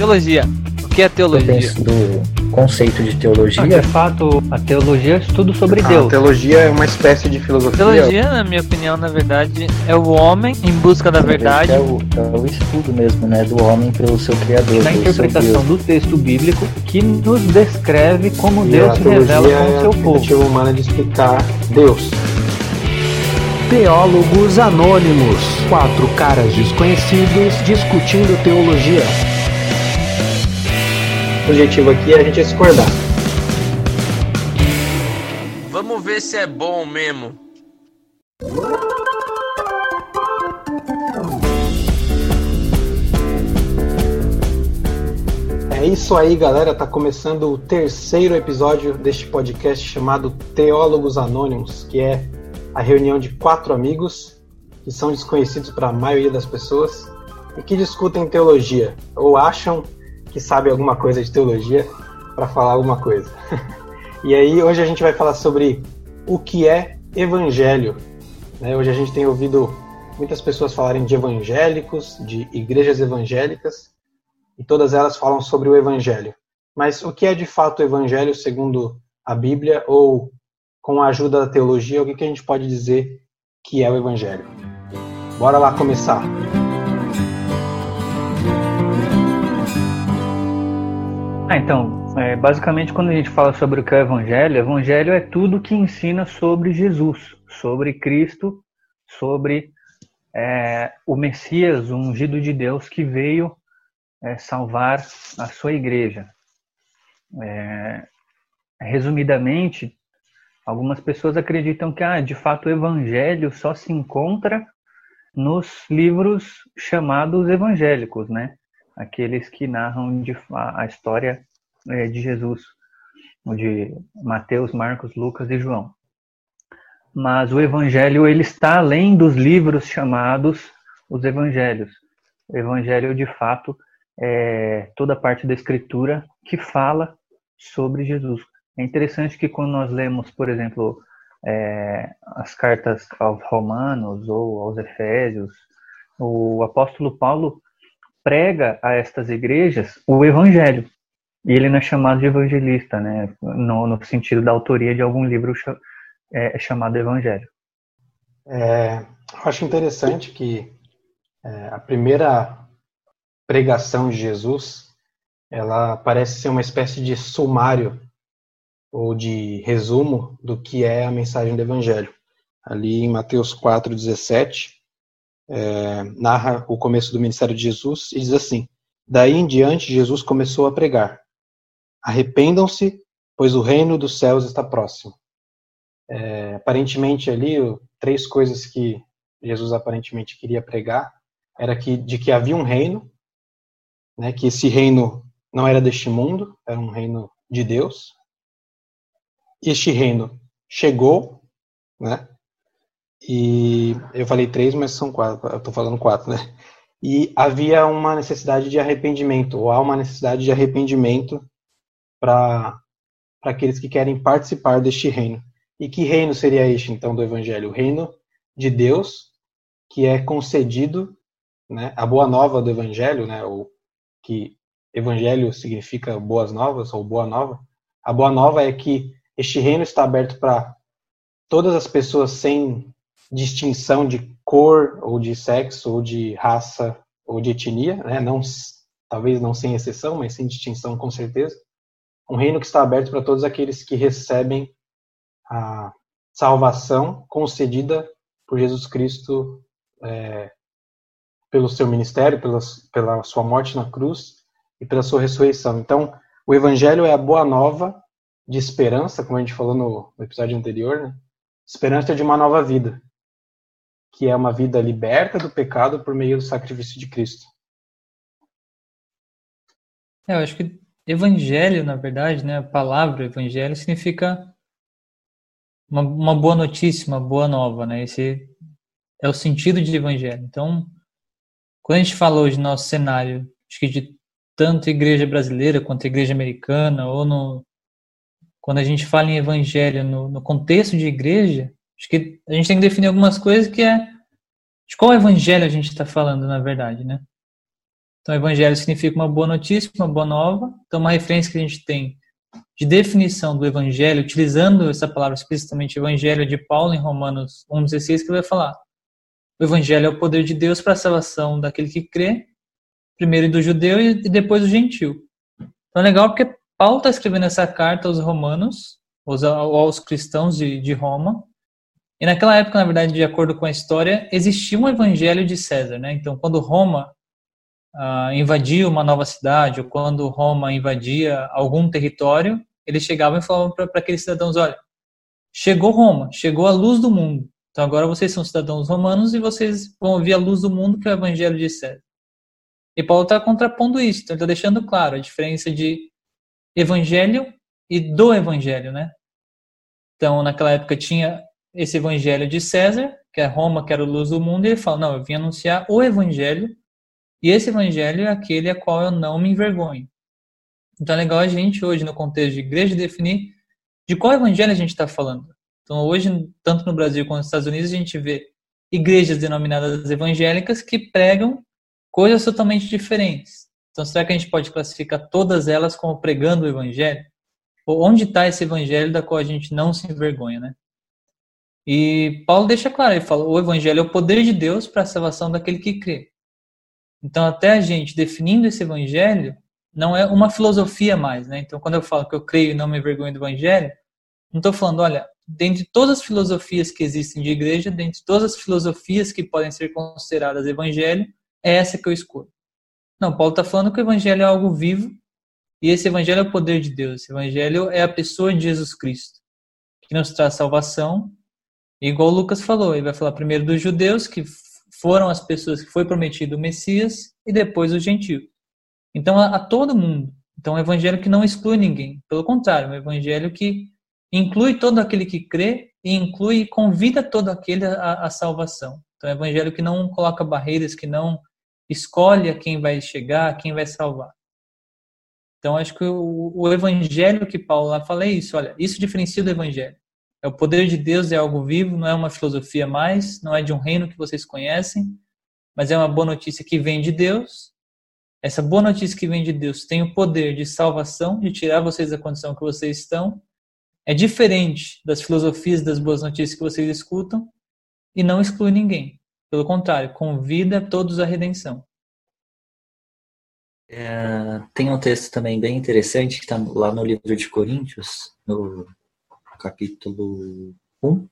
Teologia. O que é teologia? do conceito de teologia. De fato, a teologia é estudo sobre A Deus. teologia é uma espécie de filosofia. Teologia, na minha opinião, na verdade, é o homem em busca da verdade. É o, é o estudo mesmo, né? Do homem pelo seu Criador. Seu interpretação do texto bíblico que nos descreve como E Deus a se revela com é o a seu povo. tentativa humana de explicar Deus. Teólogos Anônimos. Quatro caras desconhecidos discutindo teologia. O objetivo aqui é a gente discordar. Vamos ver se é bom mesmo. É isso aí, galera. Tá começando o terceiro episódio deste podcast chamado Teólogos Anônimos, que é a reunião de quatro amigos que são desconhecidos para a maioria das pessoas e que discutem teologia ou acham que sabem alguma coisa de teologia para falar alguma coisa. e aí, hoje a gente vai falar sobre o que é evangelho. né? Hoje a gente tem ouvido muitas pessoas falarem de evangélicos, de igrejas evangélicas e todas elas falam sobre o Evangelho. Mas o que é de fato o Evangelho segundo a Bíblia ou com a ajuda da teologia, o que que a gente pode dizer que é o Evangelho? Bora lá começar. Ah, então, é, basicamente quando a gente fala sobre o que é o Evangelho, Evangelho é tudo que ensina sobre Jesus, sobre Cristo, sobre é, o Messias, o ungido de Deus que veio é, salvar a sua igreja. É, resumidamente, algumas pessoas acreditam que, ah, de fato, o Evangelho só se encontra nos livros chamados evangélicos, né? Aqueles que narram de, a, a história é, de Jesus, de Mateus, Marcos, Lucas e João. Mas o Evangelho ele está além dos livros chamados os Evangelhos. O Evangelho, de fato, é toda a parte da Escritura que fala sobre Jesus. É interessante que quando nós lemos, por exemplo, é, as cartas aos Romanos ou aos Efésios, o apóstolo Paulo prega a estas igrejas o Evangelho. E ele não é chamado de evangelista, né? No, no sentido da autoria de algum livro cha- é, chamado Evangelho. É, eu acho interessante que é, a primeira pregação de Jesus, ela parece ser uma espécie de sumário ou de resumo do que é a mensagem do Evangelho. Ali em Mateus 4,17, é, narra o começo do ministério de Jesus e diz assim: Daí em diante, Jesus começou a pregar: Arrependam-se, pois o reino dos céus está próximo. É, aparentemente ali, três coisas que Jesus aparentemente queria pregar era que de que havia um reino, né, que esse reino não era deste mundo, era um reino de Deus. Este reino chegou, né? E eu falei três, mas são quatro. Eu estou falando quatro, né? E havia uma necessidade de arrependimento, ou há uma necessidade de arrependimento para para aqueles que querem participar deste reino. E que reino seria este, então, do Evangelho? O reino de Deus, que é concedido, né, a boa nova do Evangelho, né, ou que Evangelho significa boas novas, ou boa nova. A boa nova é que este reino está aberto para todas as pessoas sem distinção de cor, ou de sexo, ou de raça, ou de etnia, né, não, talvez não sem exceção, mas sem distinção com certeza. Um reino que está aberto para todos aqueles que recebem a salvação concedida por Jesus Cristo é, pelo seu ministério, pela, pela sua morte na cruz e pela sua ressurreição. Então, o Evangelho é a boa nova de esperança, como a gente falou no, no episódio anterior, né? esperança de uma nova vida, que é uma vida liberta do pecado por meio do sacrifício de Cristo. É, eu acho que evangelho, na verdade, né, a palavra evangelho significa uma, uma boa notícia, uma boa nova, né? Esse é o sentido de evangelho. Então, quando a gente hoje no nosso cenário, acho que de tanto igreja brasileira quanto igreja americana, ou no quando a gente fala em evangelho no, no contexto de igreja, acho que a gente tem que definir algumas coisas que é de qual evangelho a gente está falando, na verdade, né? Então, evangelho significa uma boa notícia, uma boa nova. Então, uma referência que a gente tem de definição do evangelho, utilizando essa palavra explicitamente, evangelho de Paulo em Romanos 1,16, que vai falar: o evangelho é o poder de Deus para a salvação daquele que crê, primeiro do judeu e depois do gentil. Então, é legal porque Paulo está escrevendo essa carta aos romanos, aos, aos cristãos de, de Roma, e naquela época, na verdade, de acordo com a história, existia um evangelho de César, né? Então, quando Roma uh, invadia uma nova cidade, ou quando Roma invadia algum território, eles chegavam e falavam para aqueles cidadãos: olha, chegou Roma, chegou a luz do mundo. Então agora vocês são cidadãos romanos e vocês vão ouvir a luz do mundo, que é o evangelho de César. E Paulo está contrapondo isso, então ele está deixando claro a diferença de evangelho e do evangelho, né? Então, naquela época tinha esse evangelho de César, que é Roma, que era a luz do mundo, e ele fala: Não, eu vim anunciar o evangelho e esse evangelho é aquele a qual eu não me envergonho. Então é legal a gente hoje, no contexto de igreja, definir de qual evangelho a gente está falando. Então hoje, tanto no Brasil quanto nos Estados Unidos, a gente vê igrejas denominadas evangélicas que pregam coisas totalmente diferentes. Então será que a gente pode classificar todas elas como pregando o evangelho? Onde está esse evangelho da qual a gente não se envergonha, né? E Paulo deixa claro, ele fala, o evangelho é o poder de Deus para a salvação daquele que crê. Então, até a gente definindo esse evangelho, não é uma filosofia mais, né? Então, quando eu falo que eu creio e não me envergonho do evangelho, não estou falando, olha, dentre todas as filosofias que existem de igreja, dentre todas as filosofias que podem ser consideradas evangelho, é essa que eu escolho. Não, Paulo está falando que o evangelho é algo vivo e esse evangelho é o poder de Deus. Esse evangelho é a pessoa de Jesus Cristo, que nos traz salvação. Igual o Lucas falou, ele vai falar primeiro dos judeus, que foram as pessoas que foi prometido o Messias e depois os gentios. Então, a, a todo mundo. Então, um evangelho que não exclui ninguém. Pelo contrário, é um evangelho que inclui todo aquele que crê e inclui e convida todo aquele à, salvação. Então, é um evangelho que não coloca barreiras, que não escolhe a quem vai chegar, a quem vai salvar. Então, acho que o, o evangelho que Paulo lá fala é isso. Olha, isso diferencia do evangelho. É o poder de Deus é algo vivo, não é uma filosofia mais, não é de um reino que vocês conhecem, mas é uma boa notícia que vem de Deus. Essa boa notícia que vem de Deus tem o poder de salvação, de tirar vocês da condição que vocês estão. É diferente das filosofias das boas notícias que vocês escutam e não exclui ninguém. Pelo contrário, convida todos à redenção. É, tem um texto também bem interessante que está lá no livro de Coríntios, no capítulo 1,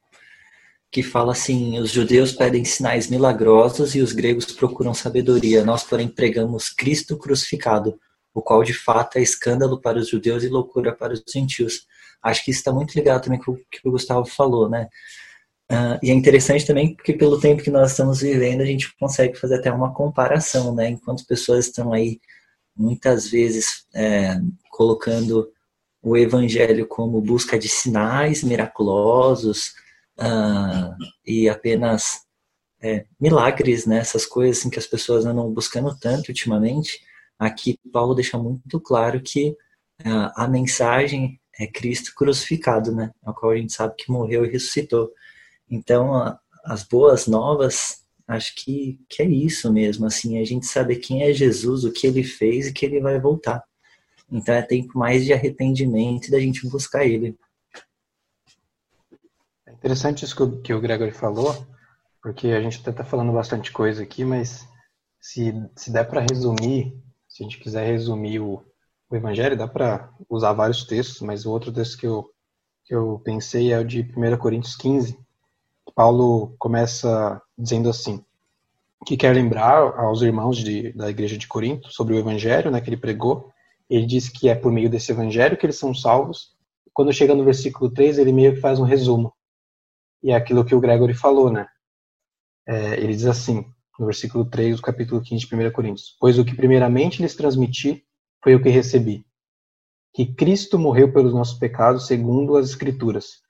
que fala assim: os judeus pedem sinais milagrosos e os gregos procuram sabedoria. Nós, porém, pregamos Cristo crucificado, o qual de fato é escândalo para os judeus e loucura para os gentios. Acho que isso está muito ligado também com o que o Gustavo falou, né? Uh, e é interessante também porque pelo tempo que nós estamos vivendo a gente consegue fazer até uma comparação, né? Enquanto pessoas estão aí muitas vezes é, colocando o evangelho como busca de sinais miraculosos uh, e apenas é, milagres, né? Essas coisas assim, que as pessoas andam buscando tanto ultimamente. Aqui Paulo deixa muito claro que uh, a mensagem é Cristo crucificado, né? A qual a gente sabe que morreu e ressuscitou. Então, as boas novas, acho que, que é isso mesmo, assim, a gente saber quem é Jesus, o que ele fez e que ele vai voltar. Então é tempo mais de arrependimento e da gente buscar ele. É interessante isso que o, Gregory falou, porque a gente até está falando bastante coisa aqui, mas se, se der para resumir, se a gente quiser resumir o, o Evangelho, dá para usar vários textos, mas o outro texto que eu, que eu pensei é o de 1 Coríntios 15. Paulo começa dizendo assim, que quer lembrar aos irmãos de, da igreja de Corinto sobre o Evangelho né, que ele pregou, ele diz que é por meio desse evangelho que eles são salvos. Quando chega no versículo 3, ele meio que faz um resumo. E é aquilo que o Gregory falou, né? É, ele diz assim, no versículo 3 do capítulo 15 de 1 Coríntios: Pois o que primeiramente lhes transmiti foi o que recebi. Que Cristo morreu pelos nossos pecados, segundo as Escrituras.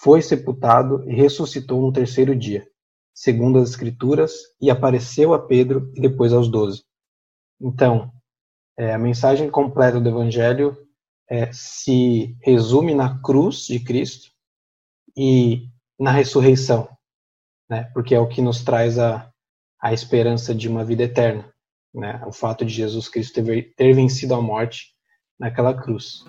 Foi sepultado e ressuscitou no terceiro dia, segundo as Escrituras, e apareceu a Pedro e depois aos doze. Então, é, a mensagem completa do Evangelho é, se resume na cruz de Cristo e na ressurreição, né? porque é o que nos traz a, a esperança de uma vida eterna. né, o fato de Jesus Cristo ter, ter vencido a morte naquela cruz.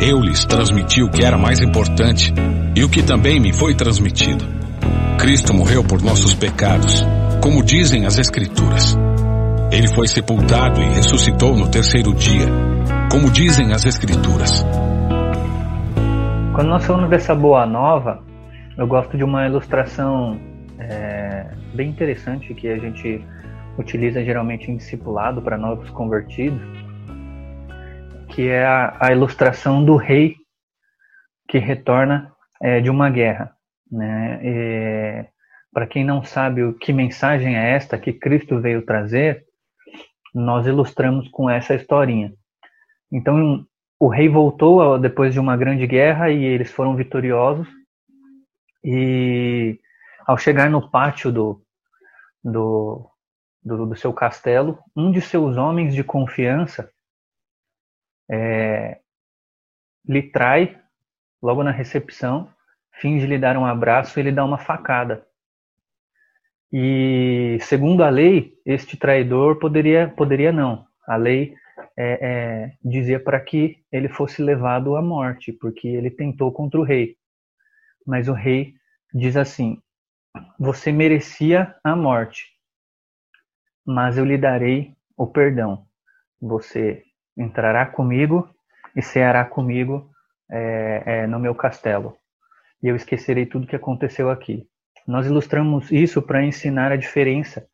Eu lhes transmiti o que era mais importante e o que também me foi transmitido. Cristo morreu por nossos pecados, como dizem as Escrituras. Ele foi sepultado e ressuscitou no terceiro dia, como dizem as Escrituras. Quando nós falamos dessa boa nova, eu gosto de uma ilustração é, bem interessante que a gente utiliza geralmente em discipulado para novos convertidos, que é a, a ilustração do rei que retorna é, de uma guerra. Né? Para quem não sabe o que mensagem é esta que Cristo veio trazer, nós ilustramos com essa historinha. Então, o rei voltou depois de uma grande guerra e eles foram vitoriosos. E ao chegar no pátio do, do, do, do seu castelo, um de seus homens de confiança é, lhe trai logo na recepção, finge lhe dar um abraço e ele dá uma facada. E segundo a lei, este traidor poderia poderia não. A lei é, é, dizia para que ele fosse levado à morte, porque ele tentou contra o rei. Mas o rei diz assim: Você merecia a morte, mas eu lhe darei o perdão. Você entrará comigo e ceará comigo é, é, no meu castelo. E eu esquecerei tudo que aconteceu aqui. Nós ilustramos isso para ensinar a diferença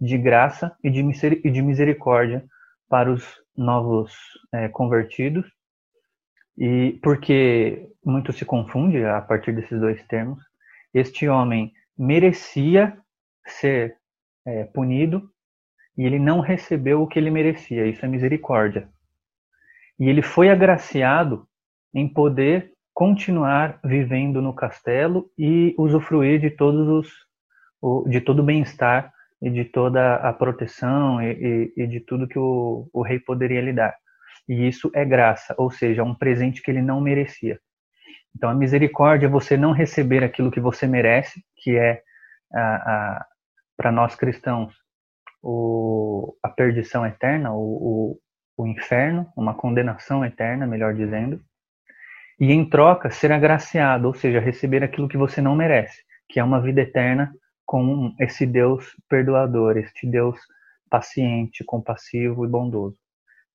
de graça e de misericórdia para os novos é, convertidos, e porque muito se confunde a partir desses dois termos. Este homem merecia ser é, punido e ele não recebeu o que ele merecia. Isso é misericórdia. E ele foi agraciado em poder continuar vivendo no castelo e usufruir de todos os de todo o bem-estar e de toda a proteção e, e, e de tudo que o, o, rei poderia lhe dar. E isso é graça, ou seja, um presente que ele não merecia. Então, a misericórdia é você não receber aquilo que você merece, que é, para nós cristãos, o, a perdição eterna, o, o inferno, uma condenação eterna, melhor dizendo, e em troca ser agraciado, ou seja, receber aquilo que você não merece, que é uma vida eterna com esse Deus perdoador, este Deus paciente, compassivo e bondoso.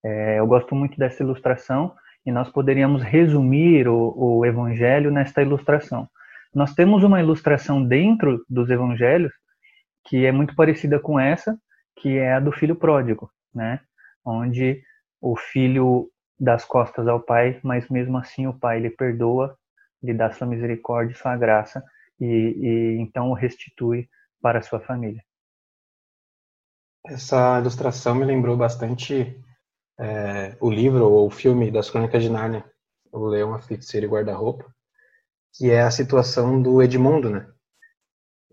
É, eu gosto muito dessa ilustração e nós poderíamos resumir o, o Evangelho nesta ilustração. Nós temos uma ilustração dentro dos Evangelhos que é muito parecida com essa, que é a do filho pródigo, né? Onde o filho das costas ao pai, mas mesmo assim o pai lhe perdoa, lhe dá sua misericórdia, sua graça e, e então o restitui para a sua família. Essa ilustração me lembrou bastante é, o livro ou o filme das Crônicas de Nárnia, O Leão, a Feiticeira e Guarda-Roupa, que é a situação do Edmundo, né?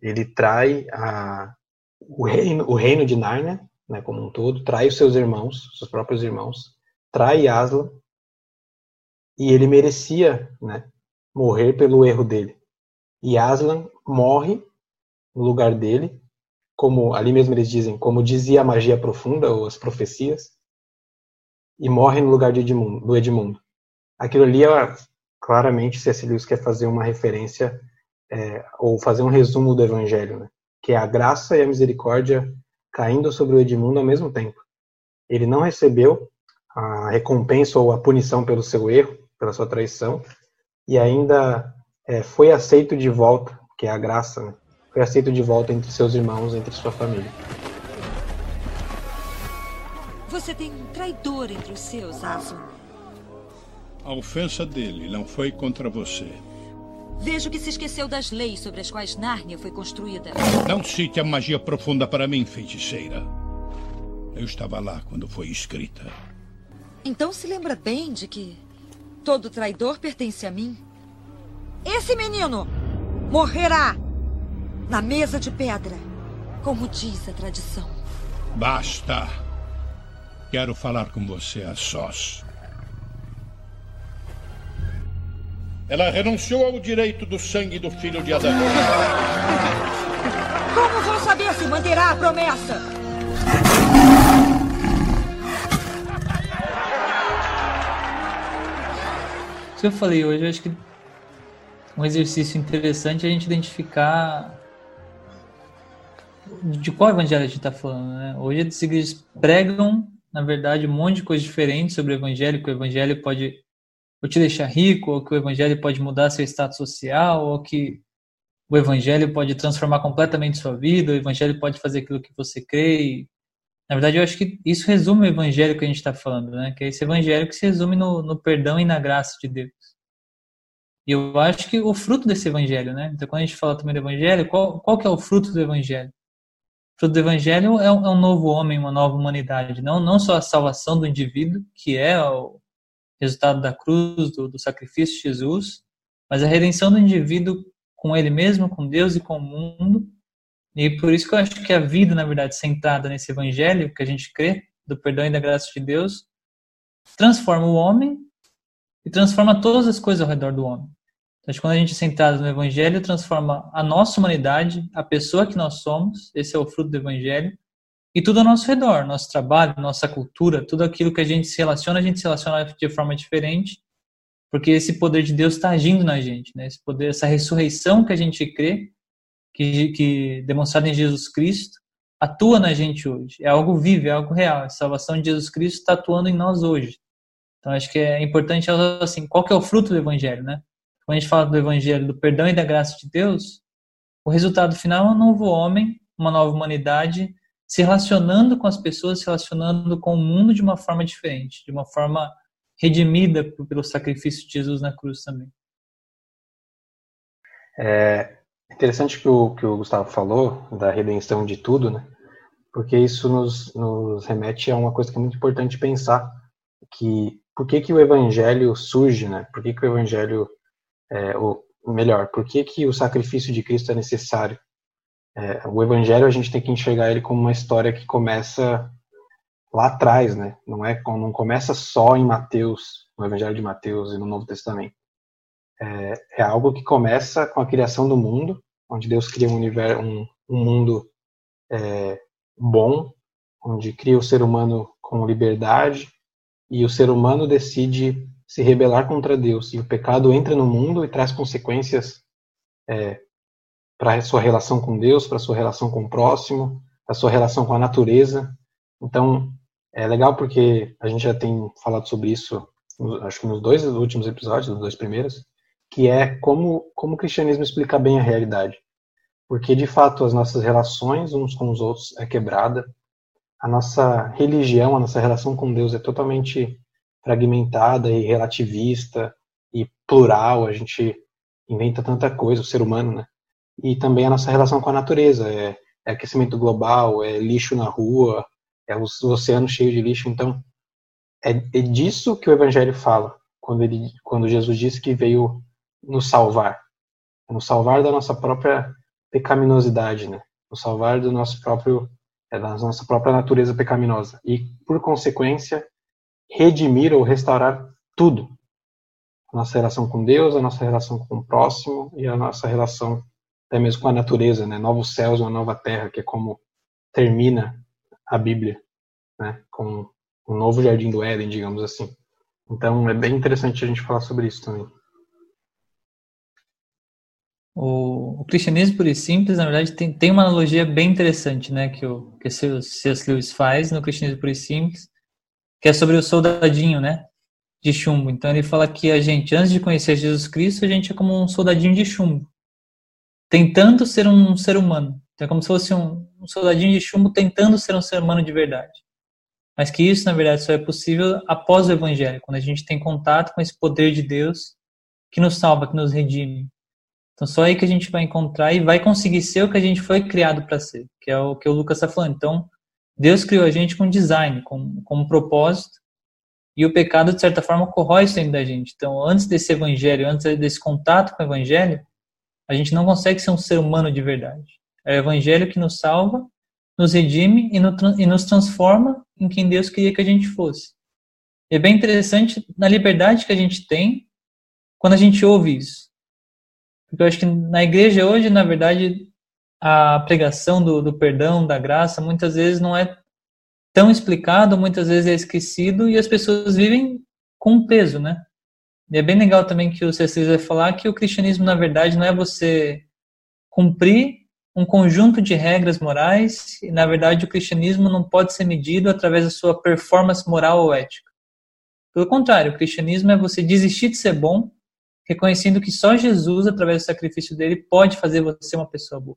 Ele trai a, o, reino, o reino de Nárnia né, como um todo, trai os seus irmãos, seus próprios irmãos, trai Aslan, e ele merecia né, morrer pelo erro dele. E Aslan morre no lugar dele, como ali mesmo eles dizem, como dizia a magia profunda ou as profecias, e morre no lugar Edmundo, do Edmundo. Aquilo ali, claramente, C.S. Lewis quer fazer uma referência é, ou fazer um resumo do Evangelho, né? que é a graça e a misericórdia caindo sobre o Edmundo ao mesmo tempo. Ele não recebeu a recompensa ou a punição pelo seu erro, pela sua traição, e ainda é, foi aceito de volta, que é a graça, né? foi aceito de volta entre seus irmãos, entre sua família. Você tem um traidor entre os seus, Azul. A ofensa dele não foi contra você. Vejo que se esqueceu das leis sobre as quais Nárnia foi construída. Não cite a magia profunda para mim, feiticeira. Eu estava lá quando foi escrita. Então se lembra bem de que todo traidor pertence a mim? Esse menino morrerá na mesa de pedra, como diz a tradição. Basta. Quero falar com você a sós. Ela renunciou ao direito do sangue do filho de Adão. Como vou saber se manterá a promessa? Que eu falei hoje, eu acho que um exercício interessante é a gente identificar de qual evangelho a gente está falando. Né? Hoje as igrejas pregam, na verdade, um monte de coisas diferentes sobre o evangelho, que o evangelho pode ou te deixar rico, ou que o evangelho pode mudar seu status social, ou que o evangelho pode transformar completamente sua vida, o evangelho pode fazer aquilo que você crê. E, na verdade, eu acho que isso resume o evangelho que a gente está falando, né? Que é esse evangelho que se resume no, no perdão e na graça de Deus. E eu acho que o fruto desse evangelho, né? Então, quando a gente fala também do evangelho, qual, qual que é o fruto do evangelho? O fruto do evangelho é um, é um novo homem, uma nova humanidade. Não, não só a salvação do indivíduo, que é o resultado da cruz, do, do sacrifício de Jesus, mas a redenção do indivíduo com ele mesmo, com Deus e com o mundo. E por isso que eu acho que a vida, na verdade, centrada nesse evangelho que a gente crê, do perdão e da graça de Deus, transforma o homem e transforma todas as coisas ao redor do homem. Então, quando a gente é centrado no Evangelho, transforma a nossa humanidade, a pessoa que nós somos, esse é o fruto do Evangelho, e tudo ao nosso redor, nosso trabalho, nossa cultura, tudo aquilo que a gente se relaciona, a gente se relaciona de forma diferente, porque esse poder de Deus está agindo na gente, né? Esse poder, essa ressurreição que a gente crê, que, que demonstrada em Jesus Cristo, atua na gente hoje. É algo vivo, é algo real. A salvação de Jesus Cristo está atuando em nós hoje. Então acho que é importante assim, qual que é o fruto do evangelho, né? Quando a gente fala do evangelho, do perdão e da graça de Deus, o resultado final é um novo homem, uma nova humanidade, se relacionando com as pessoas, se relacionando com o mundo de uma forma diferente, de uma forma redimida pelo sacrifício de Jesus na cruz também. É interessante que o que o Gustavo falou da redenção de tudo, né? Porque isso nos, nos remete a uma coisa que é muito importante pensar, que por que que o evangelho surge, né? Por que que o evangelho é, ou melhor, por que, que o sacrifício de Cristo é necessário? É, o Evangelho a gente tem que enxergar ele como uma história que começa lá atrás, né? Não é não começa só em Mateus, no Evangelho de Mateus e no Novo Testamento. É, é algo que começa com a criação do mundo, onde Deus cria um universo, um, um mundo é, bom, onde cria o ser humano com liberdade e o ser humano decide se rebelar contra Deus. E o pecado entra no mundo e traz consequências é, para sua relação com Deus, para sua relação com o próximo, para sua relação com a natureza. Então, é legal porque a gente já tem falado sobre isso, acho que nos dois últimos episódios, nos dois primeiros, que é como, como o cristianismo explica bem a realidade. Porque, de fato, as nossas relações uns com os outros é quebrada, a nossa religião, a nossa relação com Deus é totalmente fragmentada e relativista e plural, a gente inventa tanta coisa, o ser humano, né? E também a nossa relação com a natureza, é, é aquecimento global, é lixo na rua, é o, oceano cheio de lixo, então é, é disso que o evangelho fala, quando ele quando Jesus disse que veio nos salvar, nos salvar da nossa própria pecaminosidade, né? Nos salvar do nosso próprio é, da nossa própria natureza pecaminosa e por consequência redimir ou restaurar tudo. A nossa relação com Deus, a nossa relação com o próximo e a nossa relação até mesmo com a natureza, né? Novos céus, uma nova terra, que é como termina a Bíblia, né? Com um novo jardim do Éden, digamos assim. Então é bem interessante a gente falar sobre isso também. O, o cristianismo por e simples, na verdade, tem, tem uma analogia bem interessante, né, que o que C.S. Lewis faz no cristianismo por e simples, que é sobre o soldadinho, né? De chumbo. Então ele fala que a gente, antes de conhecer Jesus Cristo, a gente é como um soldadinho de chumbo, tentando ser um ser humano. Então é como se fosse um, um soldadinho de chumbo tentando ser um ser humano de verdade. Mas que isso, na verdade, só é possível após o Evangelho, quando a gente tem contato com esse poder de Deus que nos salva, que nos redime. Então só aí que a gente vai encontrar e vai conseguir ser o que a gente foi criado para ser, que é o que o Lucas está falando. Então, Deus criou a gente com design, com, com um propósito, e o pecado, de certa forma, corrói isso dentro da gente. Então, antes desse evangelho, antes desse contato com o evangelho, a gente não consegue ser um ser humano de verdade. É o evangelho que nos salva, nos redime e, no, e nos transforma em quem Deus queria que a gente fosse. E é bem interessante na liberdade que a gente tem quando a gente ouve isso. Porque eu acho que na igreja hoje, na verdade, a pregação do, do perdão, da graça, muitas vezes não é tão explicado, muitas vezes é esquecido e as pessoas vivem com peso, né? E é bem legal também que o C6 vai falar que o cristianismo, na verdade, não é você cumprir um conjunto de regras morais e, na verdade, o cristianismo não pode ser medido através da sua performance moral ou ética. Pelo contrário, o cristianismo é você desistir de ser bom, reconhecendo que só Jesus, através do sacrifício dele, pode fazer você uma pessoa boa.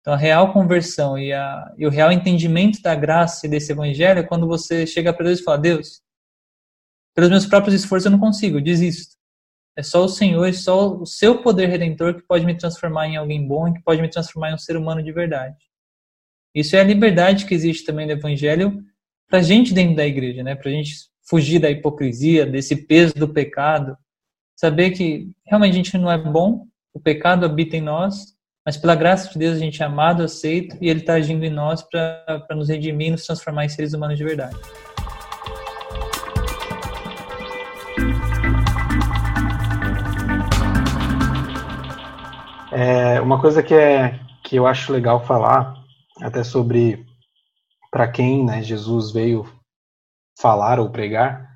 Então, a real conversão e, a, e o real entendimento da graça e desse evangelho é quando você chega para Deus e fala: Deus, pelos meus próprios esforços eu não consigo, eu desisto. É só o Senhor e só o seu poder redentor que pode me transformar em alguém bom e que pode me transformar em um ser humano de verdade. Isso é a liberdade que existe também no Evangelho para a gente dentro da igreja, né? Para a gente fugir da hipocrisia, desse peso do pecado, saber que realmente a gente não é bom, o pecado habita em nós, mas pela graça de Deus a gente é amado, aceito e Ele está agindo em nós para nos redimir nos transformar em seres humanos de verdade. É, uma coisa que, é, que eu acho legal falar, até sobre para quem né, Jesus veio falar ou pregar,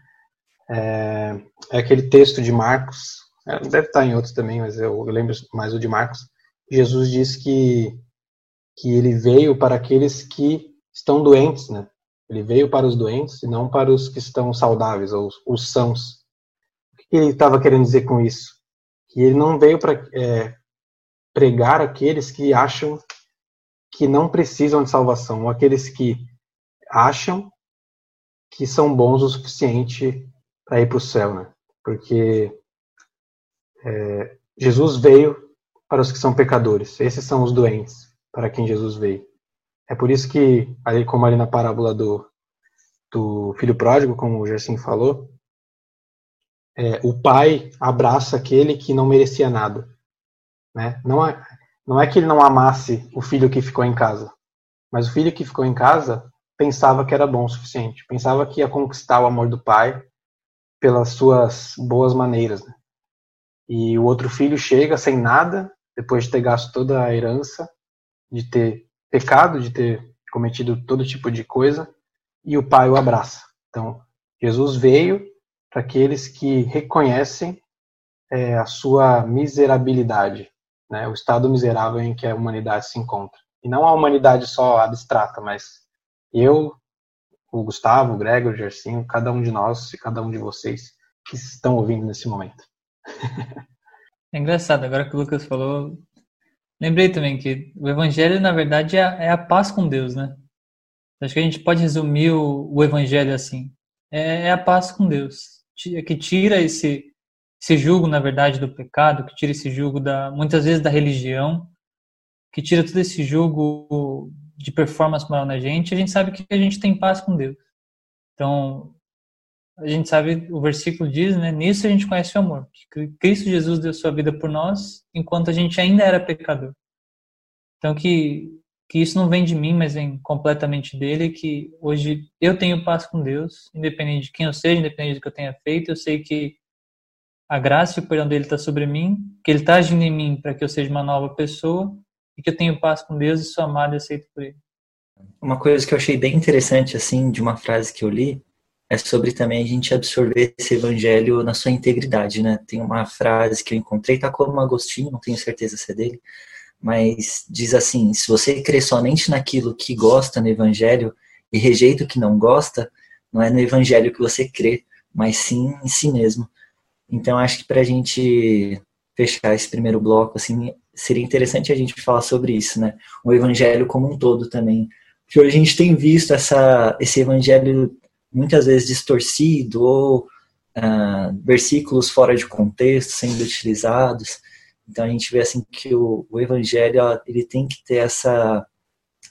é, é, aquele texto de Marcos, é, deve estar em outros também, mas eu, lembro mais o de Marcos. Jesus diz que, que ele veio para aqueles que estão doentes, né? Ele veio para os doentes e não para os que estão saudáveis, ou os sãos. O que ele estava querendo dizer com isso? Que ele não veio para é, pregar aqueles que acham que não precisam de salvação, ou aqueles que acham que são bons o suficiente para ir para o céu, né? Porque é, Jesus veio para os que são pecadores. Esses são os doentes para quem Jesus veio. É por isso que, ali como ali na parábola do, do filho pródigo, como o Gerson falou, é, o pai abraça aquele que não merecia nada. Né? Não, é, não é que ele não amasse o filho que ficou em casa, mas o filho que ficou em casa pensava que era bom o suficiente, pensava que ia conquistar o amor do pai pelas suas boas maneiras. Né? E o outro filho chega sem nada, depois de ter gasto toda a herança, de ter pecado, de ter cometido todo tipo de coisa, e o pai o abraça. Então, Jesus veio para aqueles que reconhecem é, a sua miserabilidade, né, o estado miserável em que a humanidade se encontra. E não a humanidade só abstrata, mas eu, o Gustavo, o Gregor, o Gersinho, cada um de nós e cada um de vocês que estão ouvindo nesse momento. É engraçado, agora que o Lucas falou, lembrei também que o Evangelho, na verdade, é a, é paz com Deus, né? Acho que a gente pode resumir o, o Evangelho assim: é, é a paz com Deus, que tira esse esse julgo, na verdade, do pecado, que tira esse julgo da, muitas vezes da religião, que tira todo esse julgo de performance moral na gente, a gente sabe que a gente tem paz com Deus. Então, a gente sabe, o versículo diz, né, nisso a gente conhece o amor, que Cristo Jesus deu sua vida por nós, enquanto a gente ainda era pecador. Então, que, que isso não vem de mim, mas vem completamente dele, que hoje eu tenho paz com Deus, independente de quem eu seja, independente do que eu tenha feito, eu sei que a graça e o perdão dele está sobre mim, que ele está agindo em mim para que eu seja uma nova pessoa e que eu tenho paz com Deus e sou amado e aceito por ele. Uma coisa que eu achei bem interessante, assim, de uma frase que eu li, é sobre também a gente absorver esse evangelho na sua integridade, né? Tem uma frase que eu encontrei, tá como Agostinho, não tenho certeza se é dele, mas diz assim: se você crê somente naquilo que gosta no evangelho e rejeita o que não gosta, não é no evangelho que você crê, mas sim em si mesmo. Então, acho que para a gente fechar esse primeiro bloco, assim, seria interessante a gente falar sobre isso, né? O evangelho como um todo também. Porque hoje a gente tem visto essa, esse evangelho muitas vezes distorcido ou uh, versículos fora de contexto sendo utilizados. Então a gente vê assim que o, o evangelho ele tem que ter essa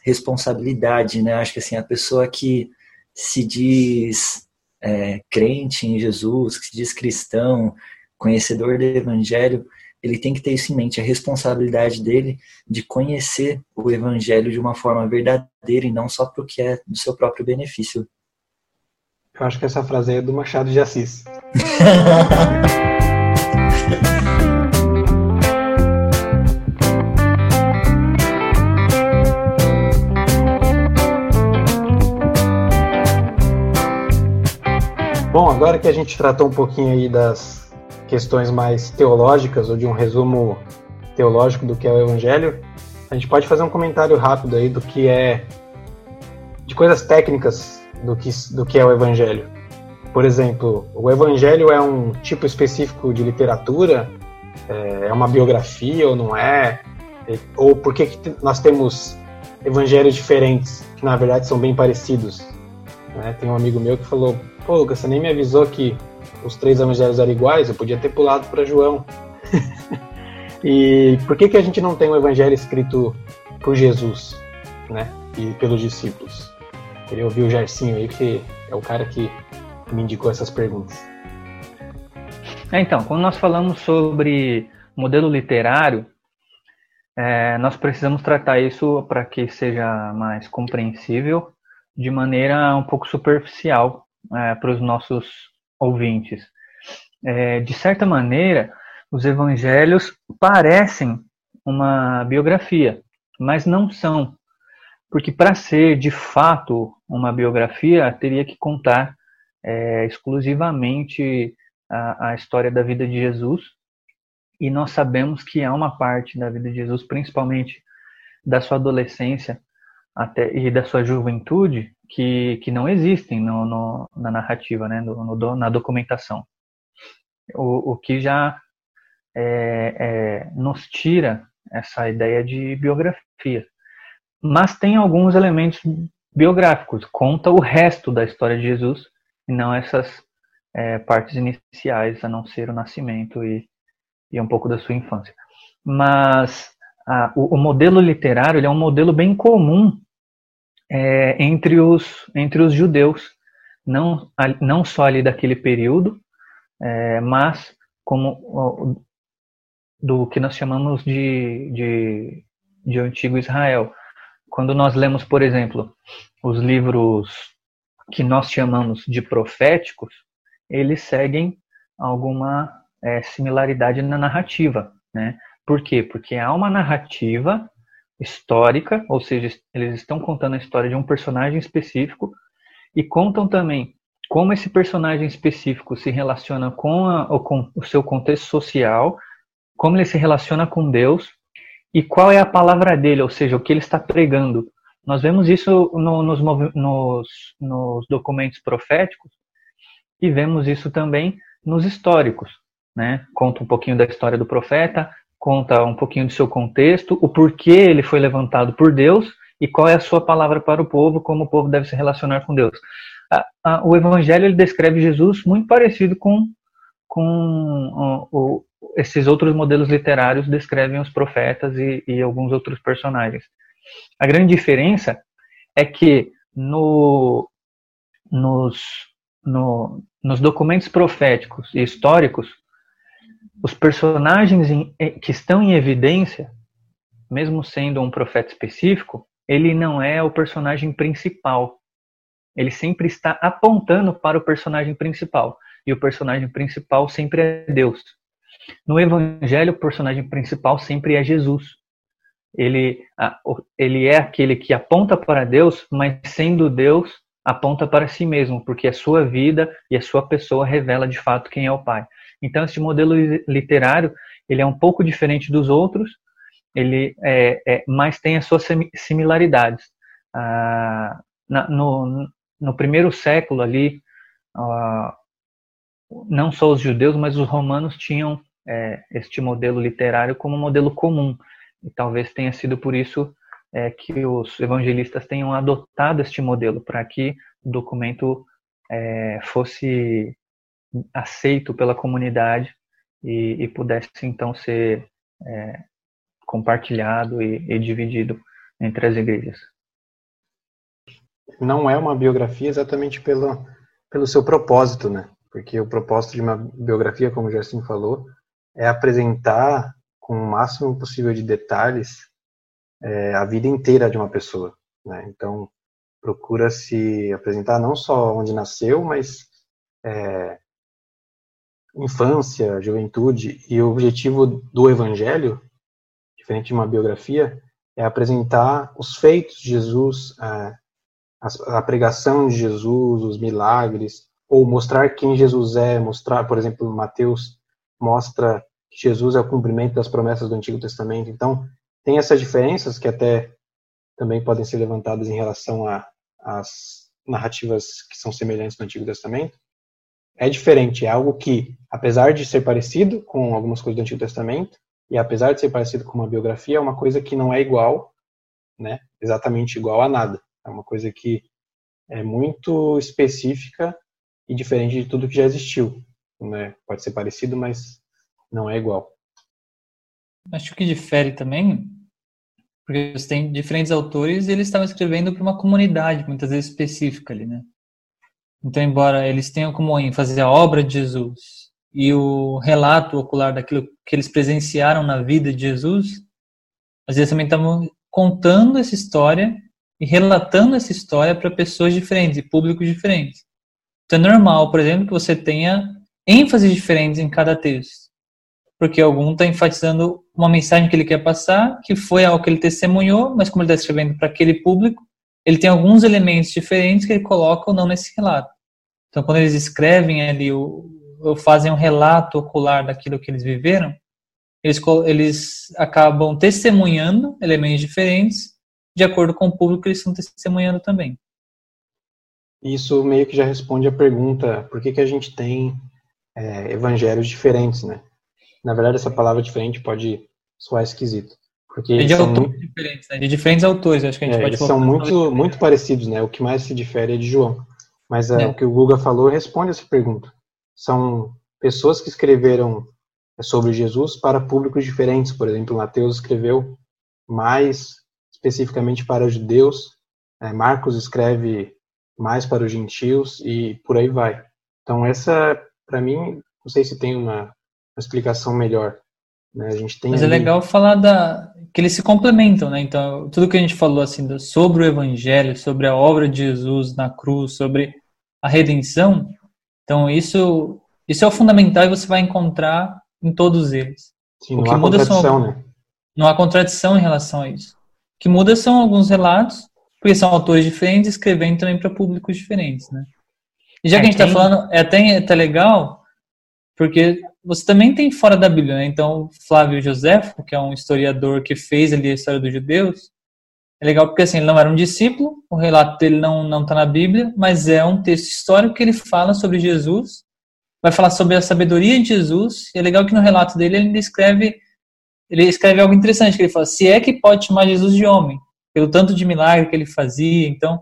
responsabilidade, né? Acho que assim a pessoa que se diz é, crente em Jesus, que se diz cristão, conhecedor do Evangelho, ele tem que ter isso em mente, a responsabilidade dele de conhecer o evangelho de uma forma verdadeira e não só para o que é do seu próprio benefício. Eu acho que essa frase é do Machado de Assis. Bom, agora que a gente tratou um pouquinho aí das questões mais teológicas ou de um resumo teológico do que é o Evangelho, a gente pode fazer um comentário rápido aí do que é de coisas técnicas do que, do que é o Evangelho. Por exemplo, o Evangelho é um tipo específico de literatura? É, é uma biografia ou não é? Ou por que, que nós temos evangelhos diferentes, que na verdade são bem parecidos? Né? Tem um amigo meu que falou: Pô, Lucas, você nem me avisou que os três evangelhos eram iguais, eu podia ter pulado para João. e por que, que a gente não tem um evangelho escrito por Jesus né? e pelos discípulos? Queria ouvir o Jarcinho aí, que é o cara que me indicou essas perguntas. É, então, quando nós falamos sobre modelo literário, é, nós precisamos tratar isso para que seja mais compreensível de maneira um pouco superficial é, para os nossos ouvintes. É, de certa maneira, os evangelhos parecem uma biografia, mas não são. Porque para ser de fato uma biografia, teria que contar é, exclusivamente a, a história da vida de Jesus. E nós sabemos que há uma parte da vida de Jesus, principalmente da sua adolescência até e da sua juventude, que, que não existem no, no na narrativa, né, no, no, na documentação. O, o que já é, é, nos tira essa ideia de biografia. Mas tem alguns elementos biográficos, conta o resto da história de Jesus e não essas é, partes iniciais, a não ser o nascimento e, e um pouco da sua infância. Mas a, o, o, modelo literário é um modelo bem comum é, entre, os, entre os judeus, não, não só ali daquele período, é, mas como do que nós chamamos de, de, de Antigo Israel. Quando nós lemos, por exemplo, os livros que nós chamamos de proféticos, eles seguem alguma é, similaridade na narrativa, né? Por quê? Porque há uma narrativa histórica, ou seja, eles estão contando a história de um personagem específico e contam também como esse personagem específico se relaciona com, a, com o seu contexto social, como ele se relaciona com Deus e qual é a palavra dele, ou seja, o que ele está pregando. Nós vemos isso no, nos, nos, nos documentos proféticos e vemos isso também nos históricos. Né? Conta um pouquinho da história do profeta, conta um pouquinho do seu contexto, o porquê ele foi levantado por Deus e qual é a sua palavra para o povo, como o povo deve se relacionar com Deus. O Evangelho ele descreve Jesus muito parecido com, com o, esses outros modelos literários descrevem os profetas e, e alguns outros personagens. A grande diferença é que no, nos, no, nos documentos proféticos e históricos, os personagens em, que estão em evidência, mesmo sendo um profeta específico, ele não é o personagem principal. Ele sempre está apontando para o personagem principal. E o personagem principal sempre é Deus. No Evangelho, o personagem principal sempre é Jesus. Ele, ele é aquele que aponta para Deus, mas sendo Deus, aponta para si mesmo, porque a sua vida e a sua pessoa revela de fato quem é o Pai. Então, esse modelo literário ele é um pouco diferente dos outros, ele é, é mas tem as suas similaridades. Ah, no, no primeiro século ali, ah, não só os judeus, mas os romanos tinham é, este modelo literário como modelo comum. E talvez tenha sido por isso é, que os evangelistas tenham adotado este modelo, para que o documento é, fosse aceito pela comunidade e, e pudesse então ser é, compartilhado e, e dividido entre as igrejas. Não é uma biografia exatamente pelo, pelo seu propósito, né? Porque o propósito de uma biografia, como o Gerson falou, é apresentar com o máximo possível de detalhes é, a vida inteira de uma pessoa. Né? Então, procura se apresentar não só onde nasceu, mas é, infância, juventude. E o objetivo do Evangelho, diferente de uma biografia, é apresentar os feitos de Jesus, a, a pregação de Jesus, os milagres, ou mostrar quem Jesus é, mostrar, por exemplo, Mateus mostra que Jesus é o cumprimento das promessas do Antigo Testamento. Então, tem essas diferenças que até também podem ser levantadas em relação às narrativas que são semelhantes no Antigo Testamento. É diferente, é algo que, apesar de ser parecido com algumas coisas do Antigo Testamento, e apesar de ser parecido com uma biografia, é uma coisa que não é igual, né, exatamente igual a nada. É uma coisa que é muito específica e diferente de tudo que já existiu. Né? Pode ser parecido, mas não é igual. Acho que difere também, porque você tem diferentes autores e eles estavam escrevendo para uma comunidade, muitas vezes específica ali, né? Então, embora eles tenham como ênfase a obra de Jesus e o relato ocular daquilo que eles presenciaram na vida de Jesus, às vezes também estavam contando essa história e relatando essa história para pessoas diferentes e públicos diferentes. Então é normal, por exemplo, que você tenha ênfases diferentes em cada texto. Porque algum está enfatizando uma mensagem que ele quer passar, que foi algo que ele testemunhou, mas como ele está escrevendo para aquele público, ele tem alguns elementos diferentes que ele coloca ou não nesse relato. Então, quando eles escrevem ali, ou, fazem um relato ocular daquilo que eles viveram, eles, eles acabam testemunhando elementos diferentes de acordo com o público que eles estão testemunhando também. Isso meio que já responde a pergunta por que, que a gente tem é, evangelhos diferentes, né? Na verdade, essa palavra diferente pode soar esquisito. Porque é de autores muito... diferentes, né? De diferentes autores, acho que a gente é, pode Eles são muito, muito parecidos, né? O que mais se difere é de João. Mas é, é. o que o Guga falou responde essa pergunta. São pessoas que escreveram sobre Jesus para públicos diferentes. Por exemplo, Mateus escreveu mais especificamente para judeus, é, Marcos escreve mais para os gentios e por aí vai. Então essa, para mim, não sei se tem uma explicação melhor. Né? A gente tem Mas é ali... é legal falar da que eles se complementam, né? Então tudo que a gente falou assim sobre o Evangelho, sobre a obra de Jesus na cruz, sobre a redenção, então isso isso é o fundamental e você vai encontrar em todos eles. Sim, o não há contradição, são, né? Não há contradição em relação a isso. O que muda são alguns relatos porque são autores diferentes escrevendo também para públicos diferentes, né? E já é, que a gente está falando, é até, é até legal, porque você também tem fora da Bíblia, né? Então, Flávio Josefo, que é um historiador que fez ali a história dos judeus, é legal porque assim, ele não era um discípulo, o relato dele não não está na Bíblia, mas é um texto histórico que ele fala sobre Jesus, vai falar sobre a sabedoria de Jesus, e é legal que no relato dele ele escreve ele escreve algo interessante, que ele fala, se é que pode chamar Jesus de homem, pelo tanto de milagre que ele fazia. Então,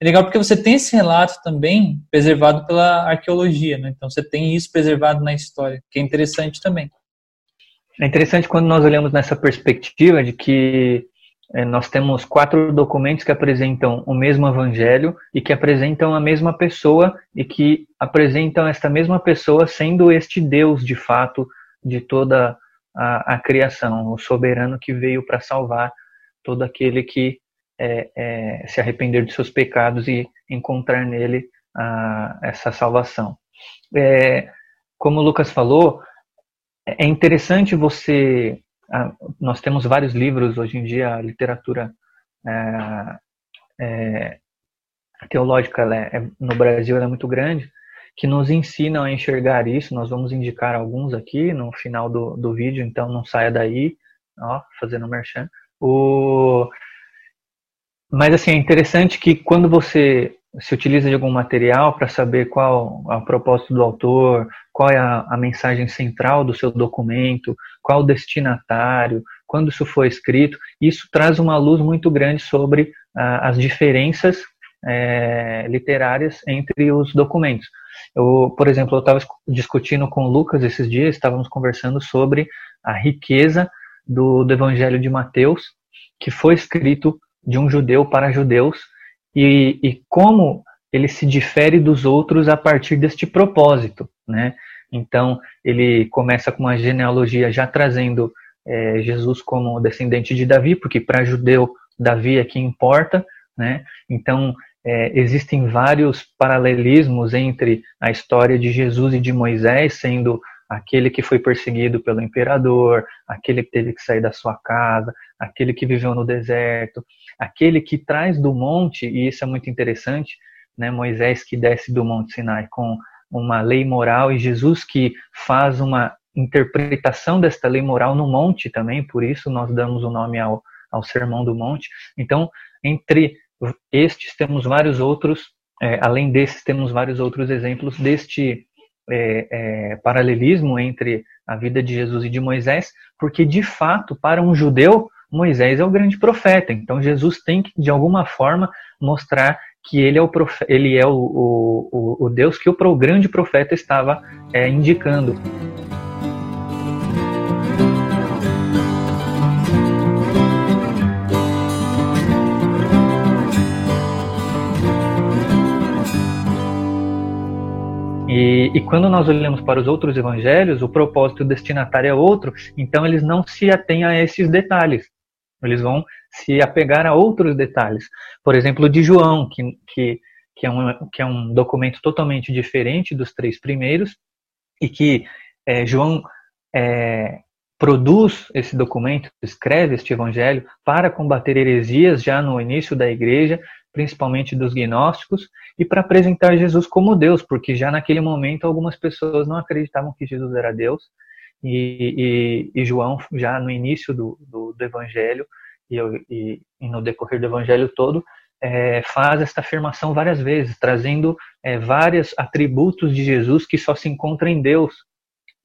é legal porque você tem esse relato também preservado pela arqueologia, né? Então, você tem isso preservado na história, que é interessante também. É interessante quando nós olhamos nessa perspectiva de que é, nós temos quatro documentos que apresentam o mesmo evangelho e que apresentam a mesma pessoa e que apresentam esta mesma pessoa sendo este Deus de fato de toda a, a criação, o soberano que veio para salvar todo aquele que é, é, se arrepender de seus pecados e encontrar nele a, essa salvação. É, como o Lucas falou, é interessante você. nós temos vários livros hoje em dia, a literatura é, é, teológica é, no Brasil é muito grande, que nos ensinam a enxergar isso. Nós vamos indicar alguns aqui no final do, do vídeo, então não saia daí, ó, fazendo merchan. O... Mas assim, é interessante que quando você se utiliza de algum material para saber qual o propósito do autor, qual é a, a, mensagem central do seu documento, qual o destinatário, quando isso foi escrito, isso traz uma luz muito grande sobre ah, as diferenças é, literárias entre os documentos. Eu, por exemplo, eu estava discutindo com o Lucas esses dias, estávamos conversando sobre a riqueza do, do Evangelho de Mateus, que foi escrito de um judeu para judeus, e, e como ele se difere dos outros a partir deste propósito, né? Então, ele começa com uma genealogia já trazendo é, Jesus como descendente de Davi, porque para judeu Davi é que importa, né? Então, é, existem vários paralelismos entre a história de Jesus e de Moisés, sendo aquele que foi perseguido pelo imperador, aquele que teve que sair da sua casa, aquele que viveu no deserto, aquele que traz do monte, e isso é muito interessante, né, Moisés que desce do monte Sinai com uma lei moral e Jesus que faz uma interpretação desta lei moral no monte também, por isso nós damos o nome ao, ao Sermão do Monte. Então, entre estes temos vários outros, é, além desses temos vários outros exemplos deste é, é, paralelismo entre a vida de Jesus e de Moisés, porque de fato, para um judeu, Moisés é o grande profeta. Então Jesus tem que, de alguma forma, mostrar que ele é o, ele é o, o, o Deus que o grande profeta estava é, indicando. E, e, quando nós olhamos para os outros evangelhos, o propósito destinatário é outro, então eles não se atêm a esses detalhes. Eles vão se apegar a outros detalhes. Por exemplo, de João, que, que, que, é, um, que é um documento totalmente diferente dos três primeiros, e que é, João é, produz esse documento, escreve este evangelho para combater heresias já no início da igreja, principalmente dos gnósticos, e para apresentar Jesus como Deus, porque já naquele momento algumas pessoas não acreditavam que Jesus era Deus, e, e, e João, já no início do, do, do evangelho, e, e, no decorrer do evangelho todo, é, faz esta afirmação várias vezes, trazendo é, vários atributos de Jesus que só se encontram em Deus.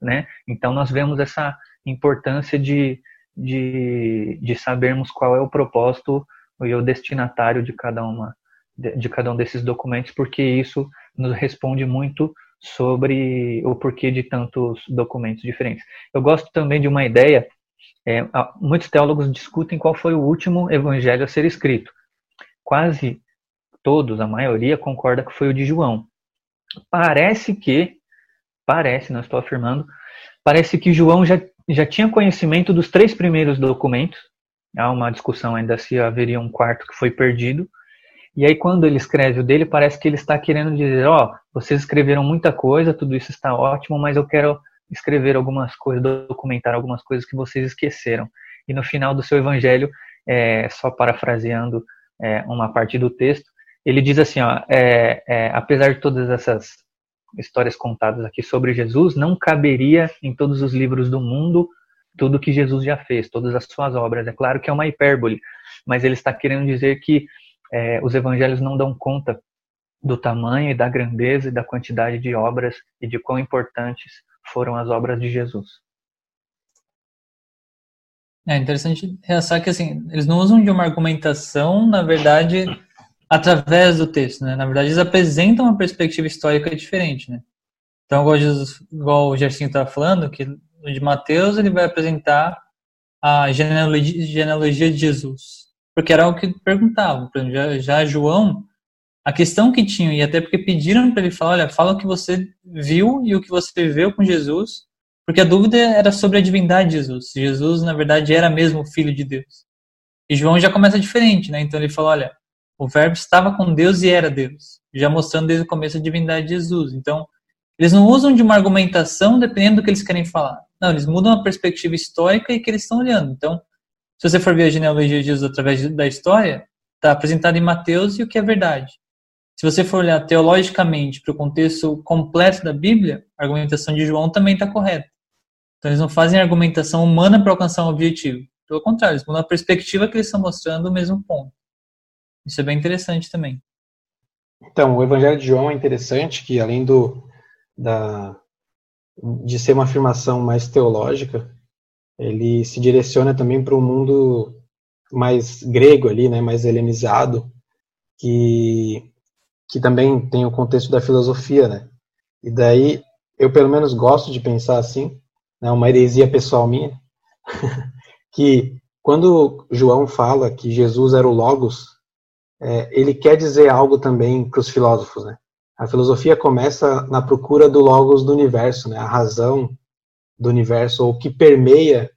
Né? Então nós vemos essa importância de, de, de sabermos qual é o propósito e o destinatário de cada uma de, de cada um desses documentos, porque isso nos responde muito sobre o porquê de tantos documentos diferentes. Eu gosto também de uma ideia, é, muitos teólogos discutem qual foi o último evangelho a ser escrito. Quase todos, a maioria, concorda que foi o de João. Parece que, parece, não estou afirmando, parece que João já, já tinha conhecimento dos três primeiros documentos, há uma discussão ainda se haveria um quarto que foi perdido. E aí, quando ele escreve o dele, parece que ele está querendo dizer: Ó, oh, vocês escreveram muita coisa, tudo isso está ótimo, mas eu quero escrever algumas coisas, documentar algumas coisas que vocês esqueceram. E no final do seu evangelho, é, só parafraseando é, uma parte do texto, ele diz assim: ó, é, é apesar de todas essas histórias contadas aqui sobre Jesus, não caberia em todos os livros do mundo tudo que Jesus já fez, todas as suas obras. É claro que é uma hipérbole, mas ele está querendo dizer que é, os evangelhos não dão conta do tamanho e da grandeza e da quantidade de obras e de quão importantes foram as obras de Jesus. É interessante realçar que assim, eles não usam de uma argumentação, na verdade, através do texto, né? Na verdade, eles apresentam uma perspectiva histórica diferente, né? Então, igual, Jesus, igual o Gersinho estava falando, que de Mateus ele vai apresentar a genealogia, de Jesus. Porque era o que perguntavam. Já, já João, a questão que tinham, e até porque pediram para ele falar, olha, fala o que você viu e o que você viveu com Jesus, porque a dúvida era sobre a divindade de Jesus. Jesus, na verdade, era mesmo o Filho de Deus. E João já começa diferente, né? Então ele fala, olha, o verbo estava com Deus e era Deus, já mostrando desde o começo a divindade de Jesus. Então, eles não usam de uma argumentação dependendo do que eles querem falar. Não, eles mudam a perspectiva histórica e que eles estão olhando. Então, se você for ver a genealogia de Jesus através da história, está apresentado em Mateus e o que é verdade. Se você for olhar teologicamente para o contexto completo da Bíblia, a argumentação de João também está correta. Então, eles não fazem argumentação humana para alcançar um objetivo. Pelo contrário, eles mudam a perspectiva que eles estão mostrando o mesmo ponto. Isso é bem interessante também. Então, o Evangelho de João é interessante que, além do, da, de ser uma afirmação mais teológica, ele se direciona também para um mundo mais grego ali, né, mais helenizado, que que também tem o contexto da filosofia, né? E daí eu pelo menos gosto de pensar assim, né, uma heresia pessoal minha, que quando João fala que Jesus era o logos, é, ele quer dizer algo também para os filósofos, né? A filosofia começa na procura do logos do universo, né? a razão do universo, ou o que permeia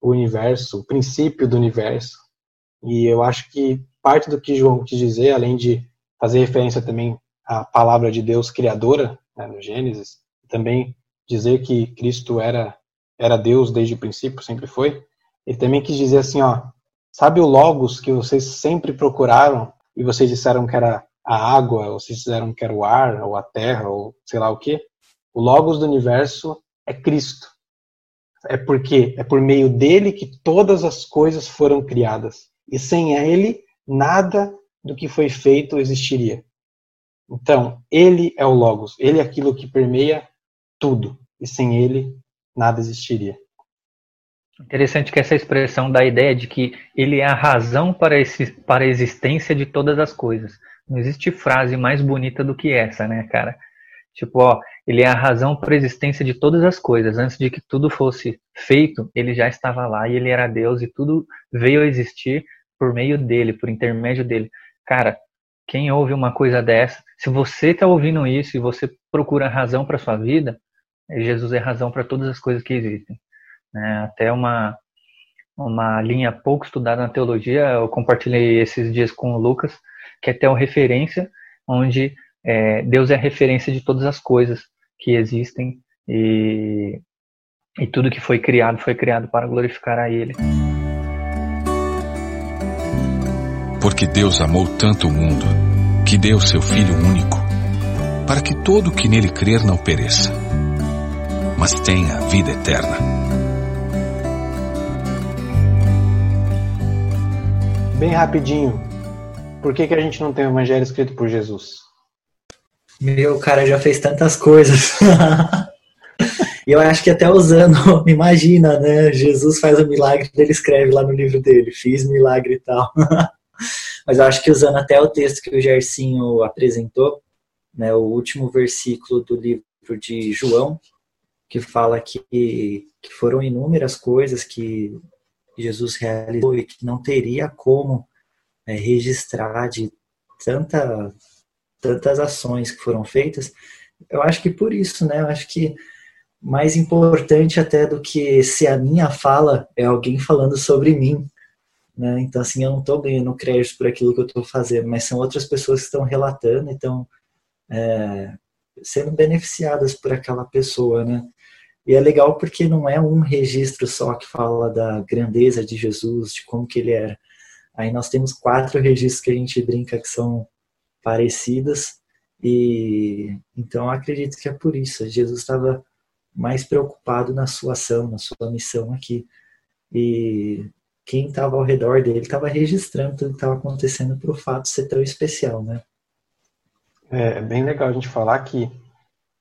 o universo, o princípio do universo. E eu acho que parte do que João quis dizer, além de fazer referência também à palavra de Deus criadora, né, no Gênesis, também dizer que Cristo era era Deus desde o princípio, sempre foi. Ele também quis dizer assim, ó, sabe o logos que vocês sempre procuraram e vocês disseram que era a água, ou se disseram que era o ar, ou a terra, ou sei lá o que, O Logos do universo é Cristo. É porque é por meio dele que todas as coisas foram criadas. E sem ele, nada do que foi feito existiria. Então, ele é o Logos, ele é aquilo que permeia tudo. E sem ele, nada existiria. Interessante que essa expressão dá a ideia de que ele é a razão para, esse, para a existência de todas as coisas. Não existe frase mais bonita do que essa, né, cara? Tipo, ó, ele é a razão para a existência de todas as coisas. Antes de que tudo fosse feito, ele já estava lá e ele era Deus e tudo veio a existir por meio dele, por intermédio dele. Cara, quem ouve uma coisa dessa, se você está ouvindo isso e você procura razão para sua vida, Jesus é razão para todas as coisas que existem. Né? Até uma uma linha pouco estudada na teologia, eu compartilhei esses dias com o Lucas, que é referência onde é, Deus é a referência de todas as coisas que existem e, e tudo que foi criado foi criado para glorificar a Ele. Porque Deus amou tanto o mundo que deu seu Filho único, para que todo que nele crer não pereça, mas tenha vida eterna. Bem rapidinho, por que, que a gente não tem o evangelho escrito por Jesus? Meu, cara já fez tantas coisas. E eu acho que até usando, imagina, né? Jesus faz o milagre, ele escreve lá no livro dele, fiz milagre e tal. Mas eu acho que usando até o texto que o Gercinho apresentou, né, o último versículo do livro de João, que fala que, que foram inúmeras coisas que Jesus realizou e que não teria como é, registrar de tanta tantas ações que foram feitas, eu acho que por isso, né? Eu acho que mais importante até do que se a minha fala é alguém falando sobre mim, né? Então assim, eu não estou ganhando crédito por aquilo que eu estou fazendo, mas são outras pessoas que estão relatando, então é, sendo beneficiadas por aquela pessoa, né? E é legal porque não é um registro só que fala da grandeza de Jesus, de como que ele era. Aí nós temos quatro registros que a gente brinca que são parecidas e então acredito que é por isso. Jesus estava mais preocupado na sua ação, na sua missão aqui. E quem estava ao redor dele estava registrando tudo que estava acontecendo para o fato ser tão especial, né? É, é bem legal a gente falar que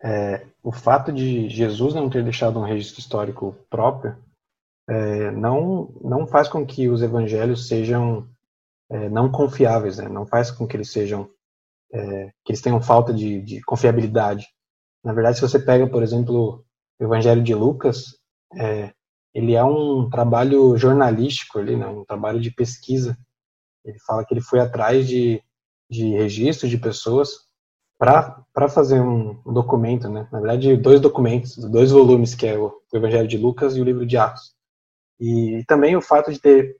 é, o fato de Jesus não ter deixado um registro histórico próprio é, não, não faz com que os evangelhos sejam é, não confiáveis, né? não faz com que eles sejam é, que eles tenham falta de, de, confiabilidade. Na verdade, se você pega, por exemplo, o Evangelho de Lucas, é, ele é um trabalho jornalístico, ali, né? um trabalho de pesquisa. Ele fala que ele foi atrás de, de registros de pessoas para fazer um, um, documento, né? na verdade, dois documentos, dois volumes, que é o Evangelho de Lucas e o livro de Atos. E, também o fato de ter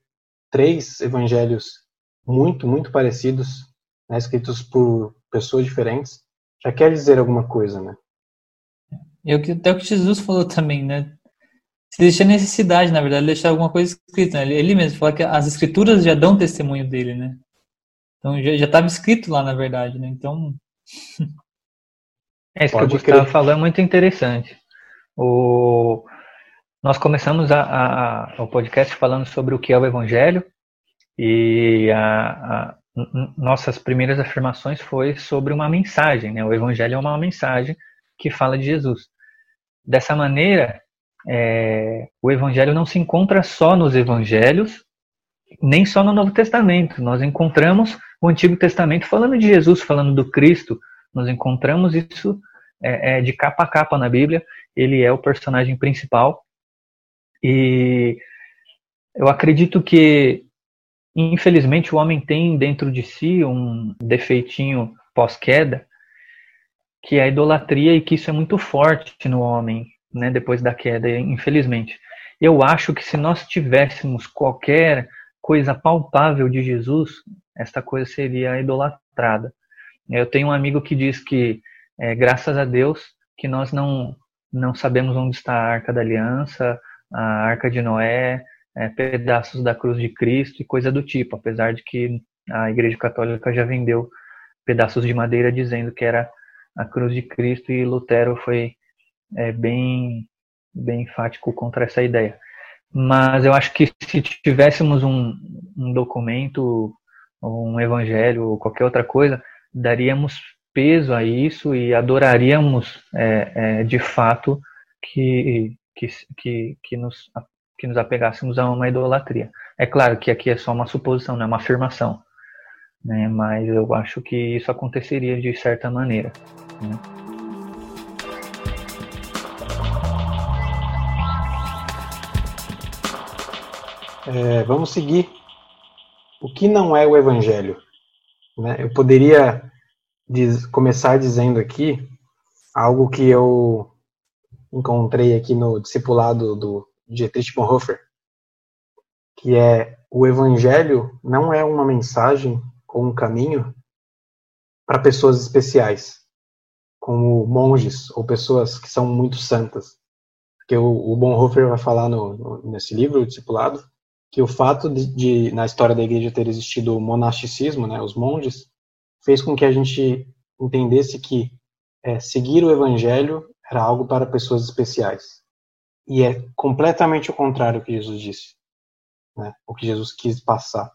três evangelhos muito, muito parecidos né, escritos por pessoas diferentes, já quer dizer alguma coisa, né? E até o que Jesus falou também, né? Se deixa necessidade, na verdade, deixar alguma coisa escrita. Né? Ele mesmo fala que as escrituras já dão testemunho dele, né? Então já estava escrito lá, na verdade, né? Então. É isso Pode que o Gustavo falou é muito interessante. O... Nós começamos a, a, a, o podcast falando sobre o que é o Evangelho e nossas primeiras afirmações foi sobre uma mensagem, né? O Evangelho é uma mensagem que fala de Jesus. Dessa maneira, é, o Evangelho não se encontra só nos Evangelhos, nem só no Novo Testamento. Nós encontramos o Antigo Testamento falando de Jesus, falando do Cristo. Nós encontramos isso é, é, de capa a capa na Bíblia. Ele é o personagem principal. E eu acredito que Infelizmente, o homem tem dentro de si um defeitinho pós-queda, que é a idolatria e que isso é muito forte no homem, né, depois da queda, infelizmente. Eu acho que se nós tivéssemos qualquer coisa palpável de Jesus, esta coisa seria idolatrada. Eu tenho um amigo que diz que, é, graças a Deus, que nós não, não sabemos onde está a Arca da Aliança, a Arca de Noé, é, pedaços da cruz de Cristo e coisa do tipo, apesar de que a Igreja Católica já vendeu pedaços de madeira dizendo que era a cruz de Cristo e Lutero foi é bem, bem enfático contra essa ideia. Mas eu acho que se tivéssemos um, um documento, um evangelho ou qualquer outra coisa, daríamos peso a isso e adoraríamos é, é, de fato que, que, que, que, nos, que nos apegássemos a uma idolatria. É claro que aqui é só uma suposição, não é uma afirmação, né? mas eu acho que isso aconteceria de certa maneira. Né? É, vamos seguir. O que não é o Evangelho? Né? Eu poderia diz, começar dizendo aqui algo que eu encontrei aqui no discipulado do Dietrich Bonhoeffer, que é o Evangelho não é uma mensagem ou um caminho para pessoas especiais, como monges ou pessoas que são muito santas. Porque o, Bonhoeffer vai falar no, no, nesse livro, o Discipulado, que o fato de, de, na história da igreja ter existido o monasticismo, né, os monges, fez com que a gente entendesse que é, seguir o evangelho era algo para pessoas especiais. E é completamente o contrário do que Jesus disse, né, o que Jesus quis passar.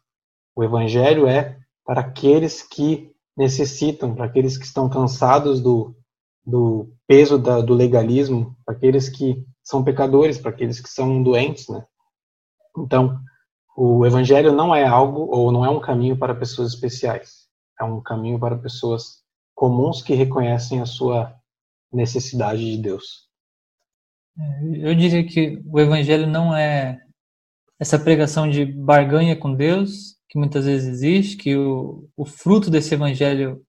O evangelho é para aqueles que necessitam, para aqueles que estão cansados do, do peso da, do legalismo, para aqueles que são pecadores, para aqueles que são doentes, né? Então, o evangelho não é algo ou não é um caminho para pessoas especiais. É um caminho para pessoas comuns que reconhecem a sua necessidade de Deus. É, eu diria que o evangelho não é essa pregação de barganha com Deus, que muitas vezes existe, que o, o fruto desse evangelho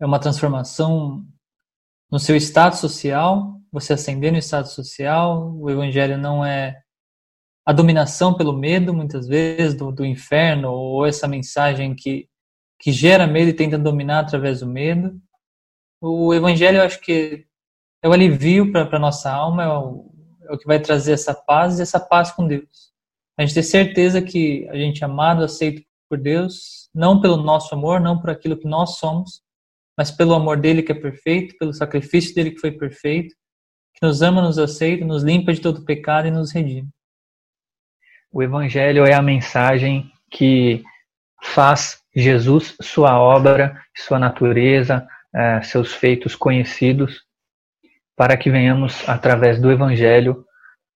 é uma transformação no seu estado social, você ascender no estado social. O evangelho não é a dominação pelo medo, muitas vezes, do, do inferno, ou essa mensagem que, que gera medo e tenta dominar através do medo. O evangelho, eu acho que é o alivio para a nossa alma, é o, é o que vai trazer essa paz e essa paz com Deus. A gente ter certeza que a gente é amado, aceito por Deus, não pelo nosso amor, não por aquilo que nós somos, mas pelo amor dele que é perfeito, pelo sacrifício dele que foi perfeito, que nos ama, nos aceita, nos limpa de todo pecado e nos redime. O Evangelho é a mensagem que faz Jesus, sua obra, sua natureza, seus feitos conhecidos, para que venhamos, através do Evangelho,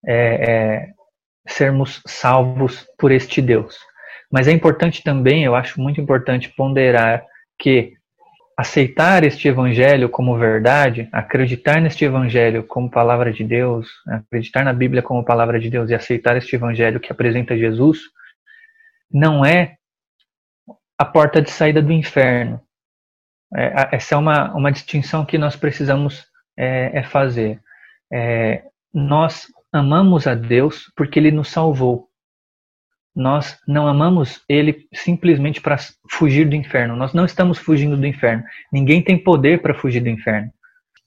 é, é, sermos salvos por este Deus. Mas é importante também, eu acho muito importante ponderar que aceitar este evangelho como verdade, acreditar neste evangelho como palavra de Deus, acreditar na Bíblia como palavra de Deus e aceitar este evangelho que apresenta Jesus, não é a porta de saída do inferno. É, essa é uma, uma distinção que nós precisamos é, é fazer. É, nós amamos a Deus porque Ele nos salvou nós não amamos ele simplesmente para fugir do inferno. Nós não estamos fugindo do inferno. Ninguém tem poder para fugir do inferno.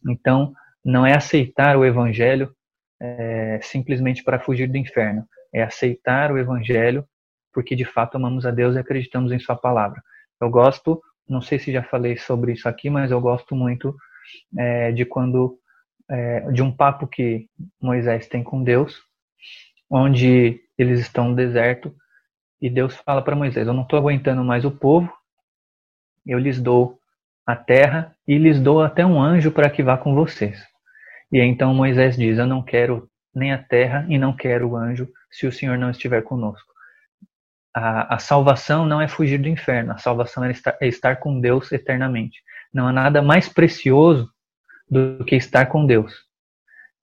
Então, não é aceitar o evangelho é, simplesmente para fugir do inferno. É aceitar o evangelho porque de fato amamos a Deus e acreditamos em Sua palavra. Eu gosto, não sei se já falei sobre isso aqui, mas eu gosto muito é, de quando é, de um papo que Moisés tem com Deus, onde eles estão no deserto e Deus fala para Moisés: Eu não estou aguentando mais o povo, eu lhes dou a terra e lhes dou até um anjo para que vá com vocês. E então Moisés diz: Eu não quero nem a terra e não quero o anjo se o Senhor não estiver conosco. A, a salvação não é fugir do inferno, a salvação é estar, é estar com Deus eternamente. Não há nada mais precioso do que estar com Deus.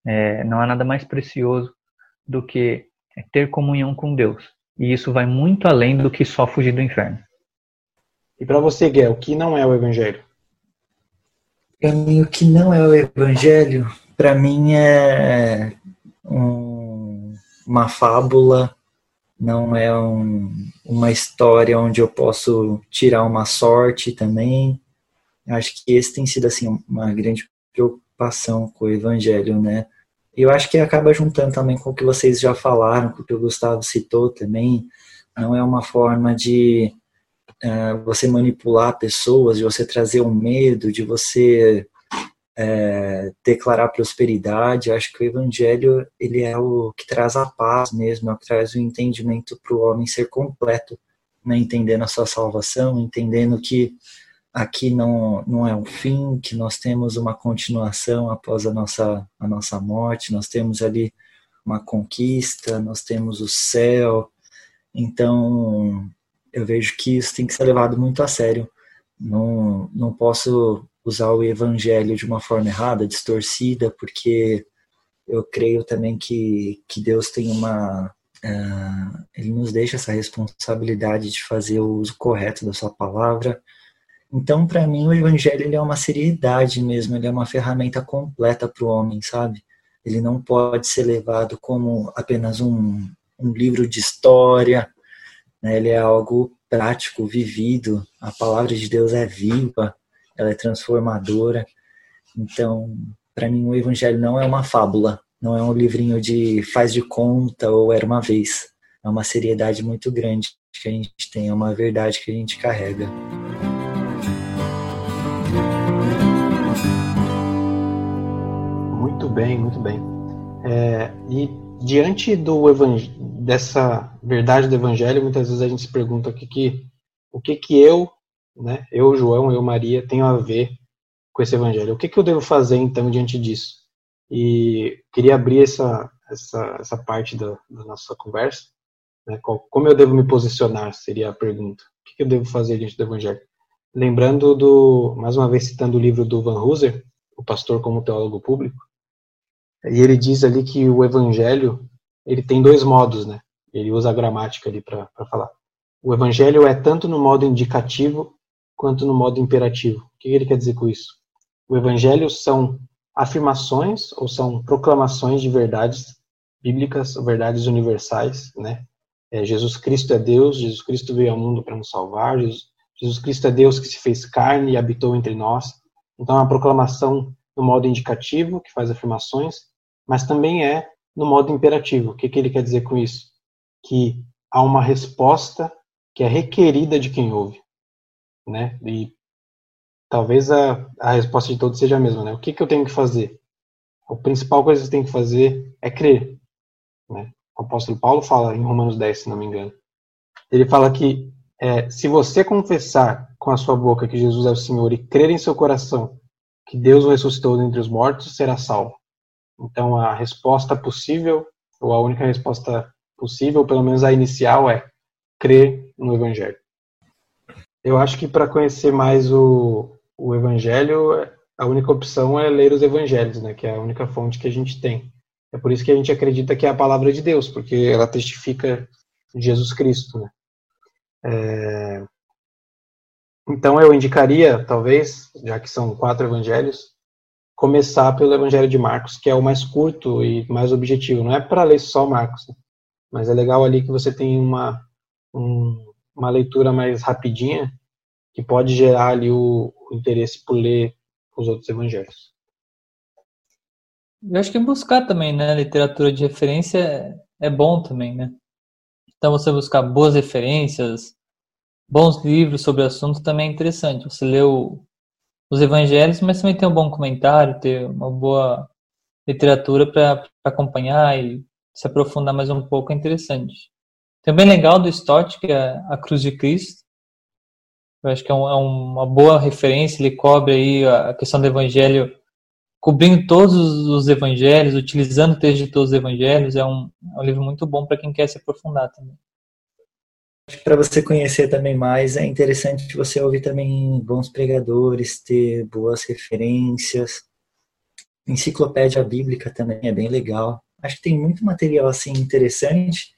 É, não há nada mais precioso do que ter comunhão com Deus. E isso vai muito além do que só fugir do inferno. E para você, Guel, o que não é o evangelho? Para mim, o que não é o evangelho, para mim é um, uma fábula, não é um, uma história onde eu posso tirar uma sorte também. Acho que esse tem sido assim uma grande preocupação com o evangelho, né? eu acho que acaba juntando também com o que vocês já falaram, com o que o Gustavo citou também. Não é uma forma de uh, você manipular pessoas, de você trazer um medo, de você é, declarar prosperidade. Acho que o evangelho ele é o que traz a paz mesmo, é o que traz o entendimento para o homem ser completo, né? entendendo a sua salvação, entendendo que aqui não, não é um fim, que nós temos uma continuação após a nossa, a nossa morte, nós temos ali uma conquista, nós temos o céu. Então, eu vejo que isso tem que ser levado muito a sério. Não, não posso usar o evangelho de uma forma errada, distorcida, porque eu creio também que, que Deus tem uma. Uh, ele nos deixa essa responsabilidade de fazer o uso correto da sua palavra. Então, para mim, o evangelho ele é uma seriedade mesmo, ele é uma ferramenta completa para o homem, sabe? Ele não pode ser levado como apenas um, um livro de história, né? ele é algo prático, vivido. A palavra de Deus é viva, ela é transformadora. Então, para mim, o Evangelho não é uma fábula, não é um livrinho de faz de conta ou era uma vez. É uma seriedade muito grande que a gente tem, é uma verdade que a gente carrega. Muito bem, muito bem. É, e diante do dessa verdade do evangelho, muitas vezes a gente se pergunta o que que, o que, que eu né? Eu, João, eu, Maria, tenho a ver com esse evangelho. O que, que eu devo fazer então diante disso? E queria abrir essa essa, essa parte da, da nossa conversa. Né? Como eu devo me posicionar? Seria a pergunta. O que, que eu devo fazer diante do evangelho? Lembrando do, mais uma vez citando o livro do Van Hooser, o pastor como teólogo público, e ele diz ali que o evangelho ele tem dois modos, né? Ele usa a gramática ali para falar. O evangelho é tanto no modo indicativo quanto no modo imperativo. O que ele quer dizer com isso? O evangelho são afirmações ou são proclamações de verdades bíblicas, verdades universais, né? É, Jesus Cristo é Deus, Jesus Cristo veio ao mundo para nos salvar, Jesus, Jesus Cristo é Deus que se fez carne e habitou entre nós. Então, é uma proclamação no modo indicativo, que faz afirmações, mas também é no modo imperativo. O que, que ele quer dizer com isso? Que há uma resposta que é requerida de quem ouve né? E talvez a, a resposta de todos seja a mesma, né? O que, que eu tenho que fazer? A principal coisa que você tem que fazer é crer, né? O apóstolo Paulo fala em Romanos 10, se não me engano. Ele fala que é, se você confessar com a sua boca que Jesus é o Senhor e crer em seu coração que Deus o ressuscitou dentre os mortos, será salvo. Então a resposta possível, ou a única resposta possível, pelo menos a inicial, é crer no Evangelho. Eu acho que para conhecer mais o, o Evangelho, a única opção é ler os Evangelhos, né? Que é a única fonte que a gente tem. É por isso que a gente acredita que é a palavra de Deus, porque ela testifica Jesus Cristo, né? É... Então eu indicaria, talvez, já que são quatro evangelhos, começar pelo Evangelho de Marcos, que é o mais curto e mais objetivo. Não é para ler só Marcos, né? mas é legal ali que você tem uma, um, uma leitura mais rapidinha que pode gerar ali o, o interesse por ler os outros evangelhos. Eu acho que buscar também, né, literatura de referência é, é bom também, né? Então você buscar boas referências, bons livros sobre o assunto também é interessante. Você o, os evangelhos, mas também tem um bom comentário, ter uma boa literatura para acompanhar e se aprofundar mais um pouco é interessante. Também legal do Stott, que é a Cruz de Cristo, eu acho que é, um, é uma boa referência, ele cobre aí a questão do evangelho, cobrindo todos os evangelhos, utilizando o texto de todos os evangelhos, é um, é um livro muito bom para quem quer se aprofundar também. Para você conhecer também mais, é interessante você ouvir também bons pregadores, ter boas referências. Enciclopédia bíblica também é bem legal. Acho que tem muito material assim interessante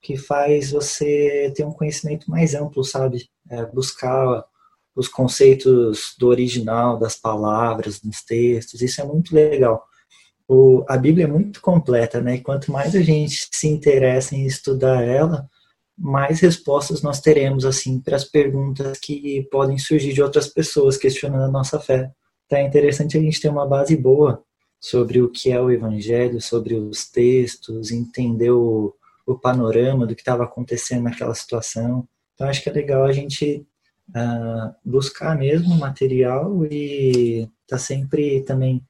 que faz você ter um conhecimento mais amplo, sabe? É, buscar os conceitos do original, das palavras, dos textos, isso é muito legal. O, a Bíblia é muito completa, né? E quanto mais a gente se interessa em estudar ela, mais respostas nós teremos, assim, para as perguntas que podem surgir de outras pessoas questionando a nossa fé. Então é interessante a gente ter uma base boa sobre o que é o Evangelho, sobre os textos, entender o, o panorama do que estava acontecendo naquela situação. Então acho que é legal a gente uh, buscar mesmo material e tá sempre também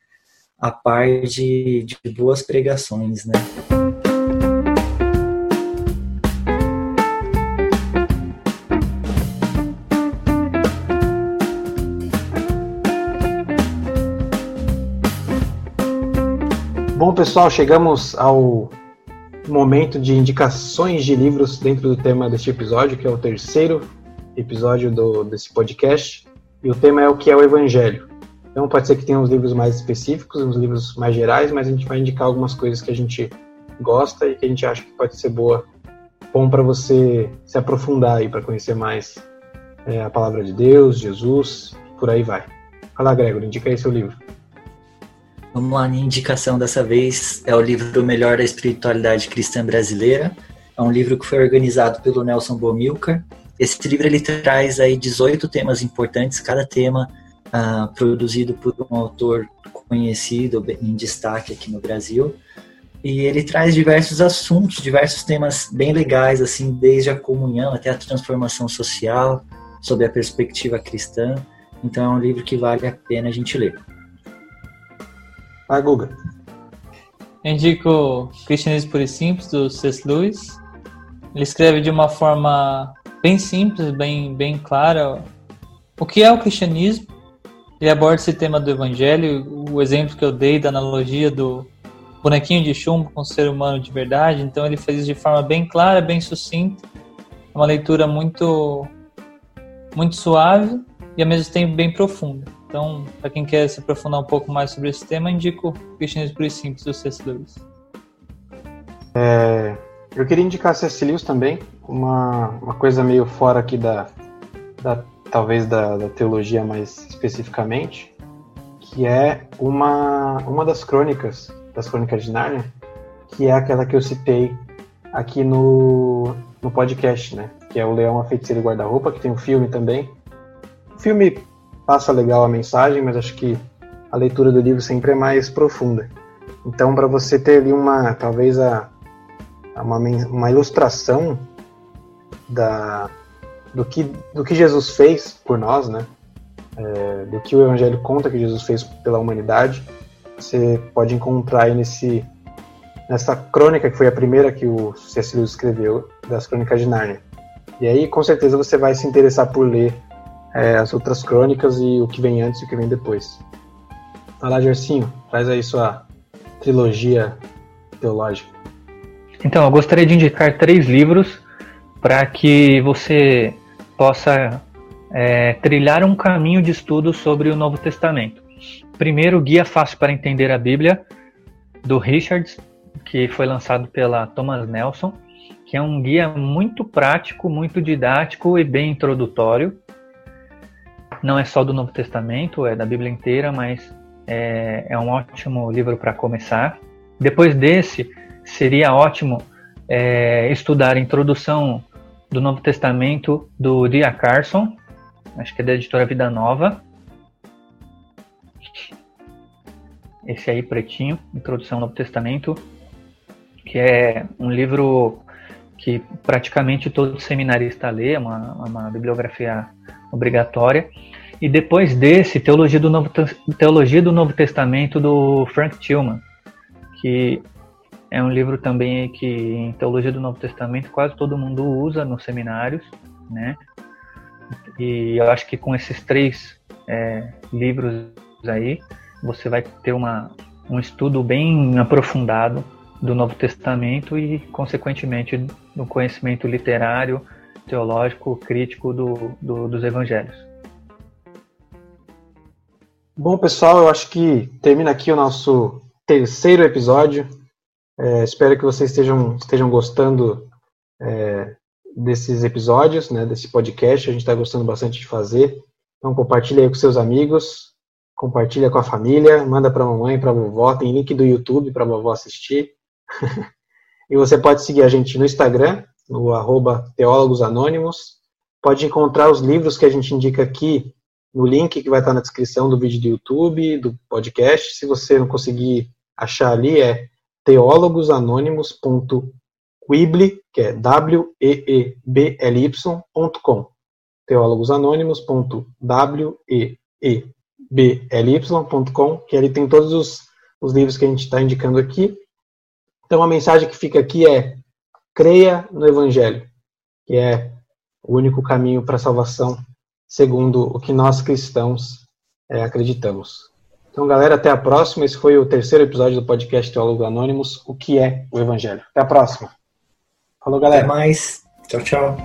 a par de, de boas pregações, né? Bom, pessoal, chegamos ao momento de indicações de livros dentro do tema deste episódio, que é o terceiro episódio do, desse podcast. E o tema é o que é o Evangelho. Então, pode ser que tenha uns livros mais específicos, uns livros mais gerais, mas a gente vai indicar algumas coisas que a gente gosta e que a gente acha que pode ser boa, bom para você se aprofundar e para conhecer mais é, a palavra de Deus, Jesus, por aí vai. Fala, Gregor, indica aí seu livro. Vamos lá, minha indicação dessa vez é o livro Melhor da Espiritualidade Cristã Brasileira. É um livro que foi organizado pelo Nelson Bomilcar. Esse livro ele traz aí 18 temas importantes, cada tema uh, produzido por um autor conhecido, em destaque aqui no Brasil. E ele traz diversos assuntos, diversos temas bem legais, assim, desde a comunhão até a transformação social, sob a perspectiva cristã. Então é um livro que vale a pena a gente ler. Vai, Guga. Indico Cristianismo Puro e Simples, do C.S. Lewis. Ele escreve de uma forma bem simples, bem, bem clara o que é o cristianismo. Ele aborda esse tema do evangelho, o exemplo que eu dei da analogia do bonequinho de chumbo com o ser humano de verdade. Então ele isso de forma bem clara, bem sucinta. Uma leitura muito, muito suave e ao mesmo tempo bem profunda. Então, para quem quer se aprofundar um pouco mais sobre esse tema, indico Cristianismo Puro e Simples do C.S. Lewis. É, eu queria indicar C.S. Lewis também, uma, uma coisa meio fora aqui da, da talvez da, da, teologia mais especificamente, que é uma, uma das crônicas, das crônicas de Nárnia, que é aquela que eu citei aqui no, no podcast, né? Que é o Leão, a Feiticeira e Guarda-Roupa, que tem um filme também. O filme passa legal a mensagem, mas acho que a leitura do livro sempre é mais profunda. Então, para você ter ali uma, talvez a, uma, uma ilustração da, do, que, do que Jesus fez por nós, né? É, do que o Evangelho conta que Jesus fez pela humanidade, você pode encontrar aí nesse, nessa crônica que foi a primeira que o C.S. Lewis escreveu, das Crônicas de Nárnia. E aí, com certeza, você vai se interessar por ler é, as outras crônicas e o que vem antes e o que vem depois. Vai lá, Gercinho, traz aí sua trilogia teológica. Então, eu gostaria de indicar três livros para que você possa é, trilhar um caminho de estudo sobre o Novo Testamento. Primeiro, Guia Fácil para Entender a Bíblia, do Richards, que foi lançado pela Thomas Nelson, que é um guia muito prático, muito didático e bem introdutório não é só do Novo Testamento, é da Bíblia inteira, mas é, é um ótimo livro para começar. Depois desse, seria ótimo é, estudar a introdução do Novo Testamento do Dia Carson, acho que é da editora Vida Nova. Esse aí, pretinho, Introdução ao Novo Testamento, que é um livro que praticamente todo seminarista lê, é uma, uma bibliografia obrigatória. E depois desse, Teologia do Novo, Teologia do Novo Testamento do Frank Tillman, que é um livro também que em Teologia do Novo Testamento quase todo mundo usa nos seminários, né? E eu acho que com esses três é, livros aí, você vai ter uma, um estudo bem aprofundado do Novo Testamento e, consequentemente, do conhecimento literário, teológico, crítico do, do, dos evangelhos. Bom, pessoal, eu acho que termina aqui o nosso terceiro episódio. É, espero que vocês estejam, estejam gostando é, desses episódios, né, desse podcast. A gente está gostando bastante de fazer. Então, compartilha aí com seus amigos, compartilha com a família, manda para a mamãe, para a vovó. Tem link do YouTube para a vovó assistir. e você pode seguir a gente no Instagram, no arroba Teólogos Anônimos. Pode encontrar os livros que a gente indica aqui no link que vai estar na descrição do vídeo do YouTube, do podcast. Se você não conseguir achar ali, é teólogosanônimos.weebly, que é W-E-E-B-L-Y.com. teólogosanônimos.weebly.com. bly.com, que ali tem todos os, os livros que a gente está indicando aqui. Então, a mensagem que fica aqui é: creia no Evangelho, que é o único caminho para a salvação, segundo o que nós cristãos é, acreditamos. Então, galera, até a próxima. Esse foi o terceiro episódio do podcast Teólogo Anônimos, o que é o Evangelho. Até a próxima. Falou, galera. Até mais. Tchau, tchau.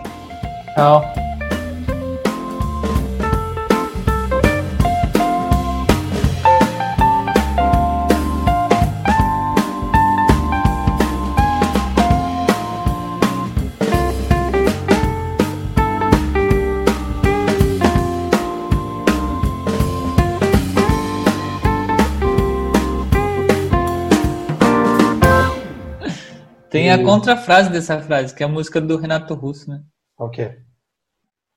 Tchau. A contrafrase dessa frase, que é a música do Renato Russo, né? Ok.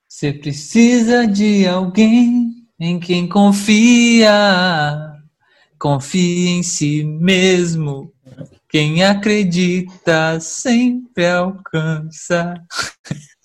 Você precisa de alguém em quem confia. Confie em si mesmo. Quem acredita sempre alcança.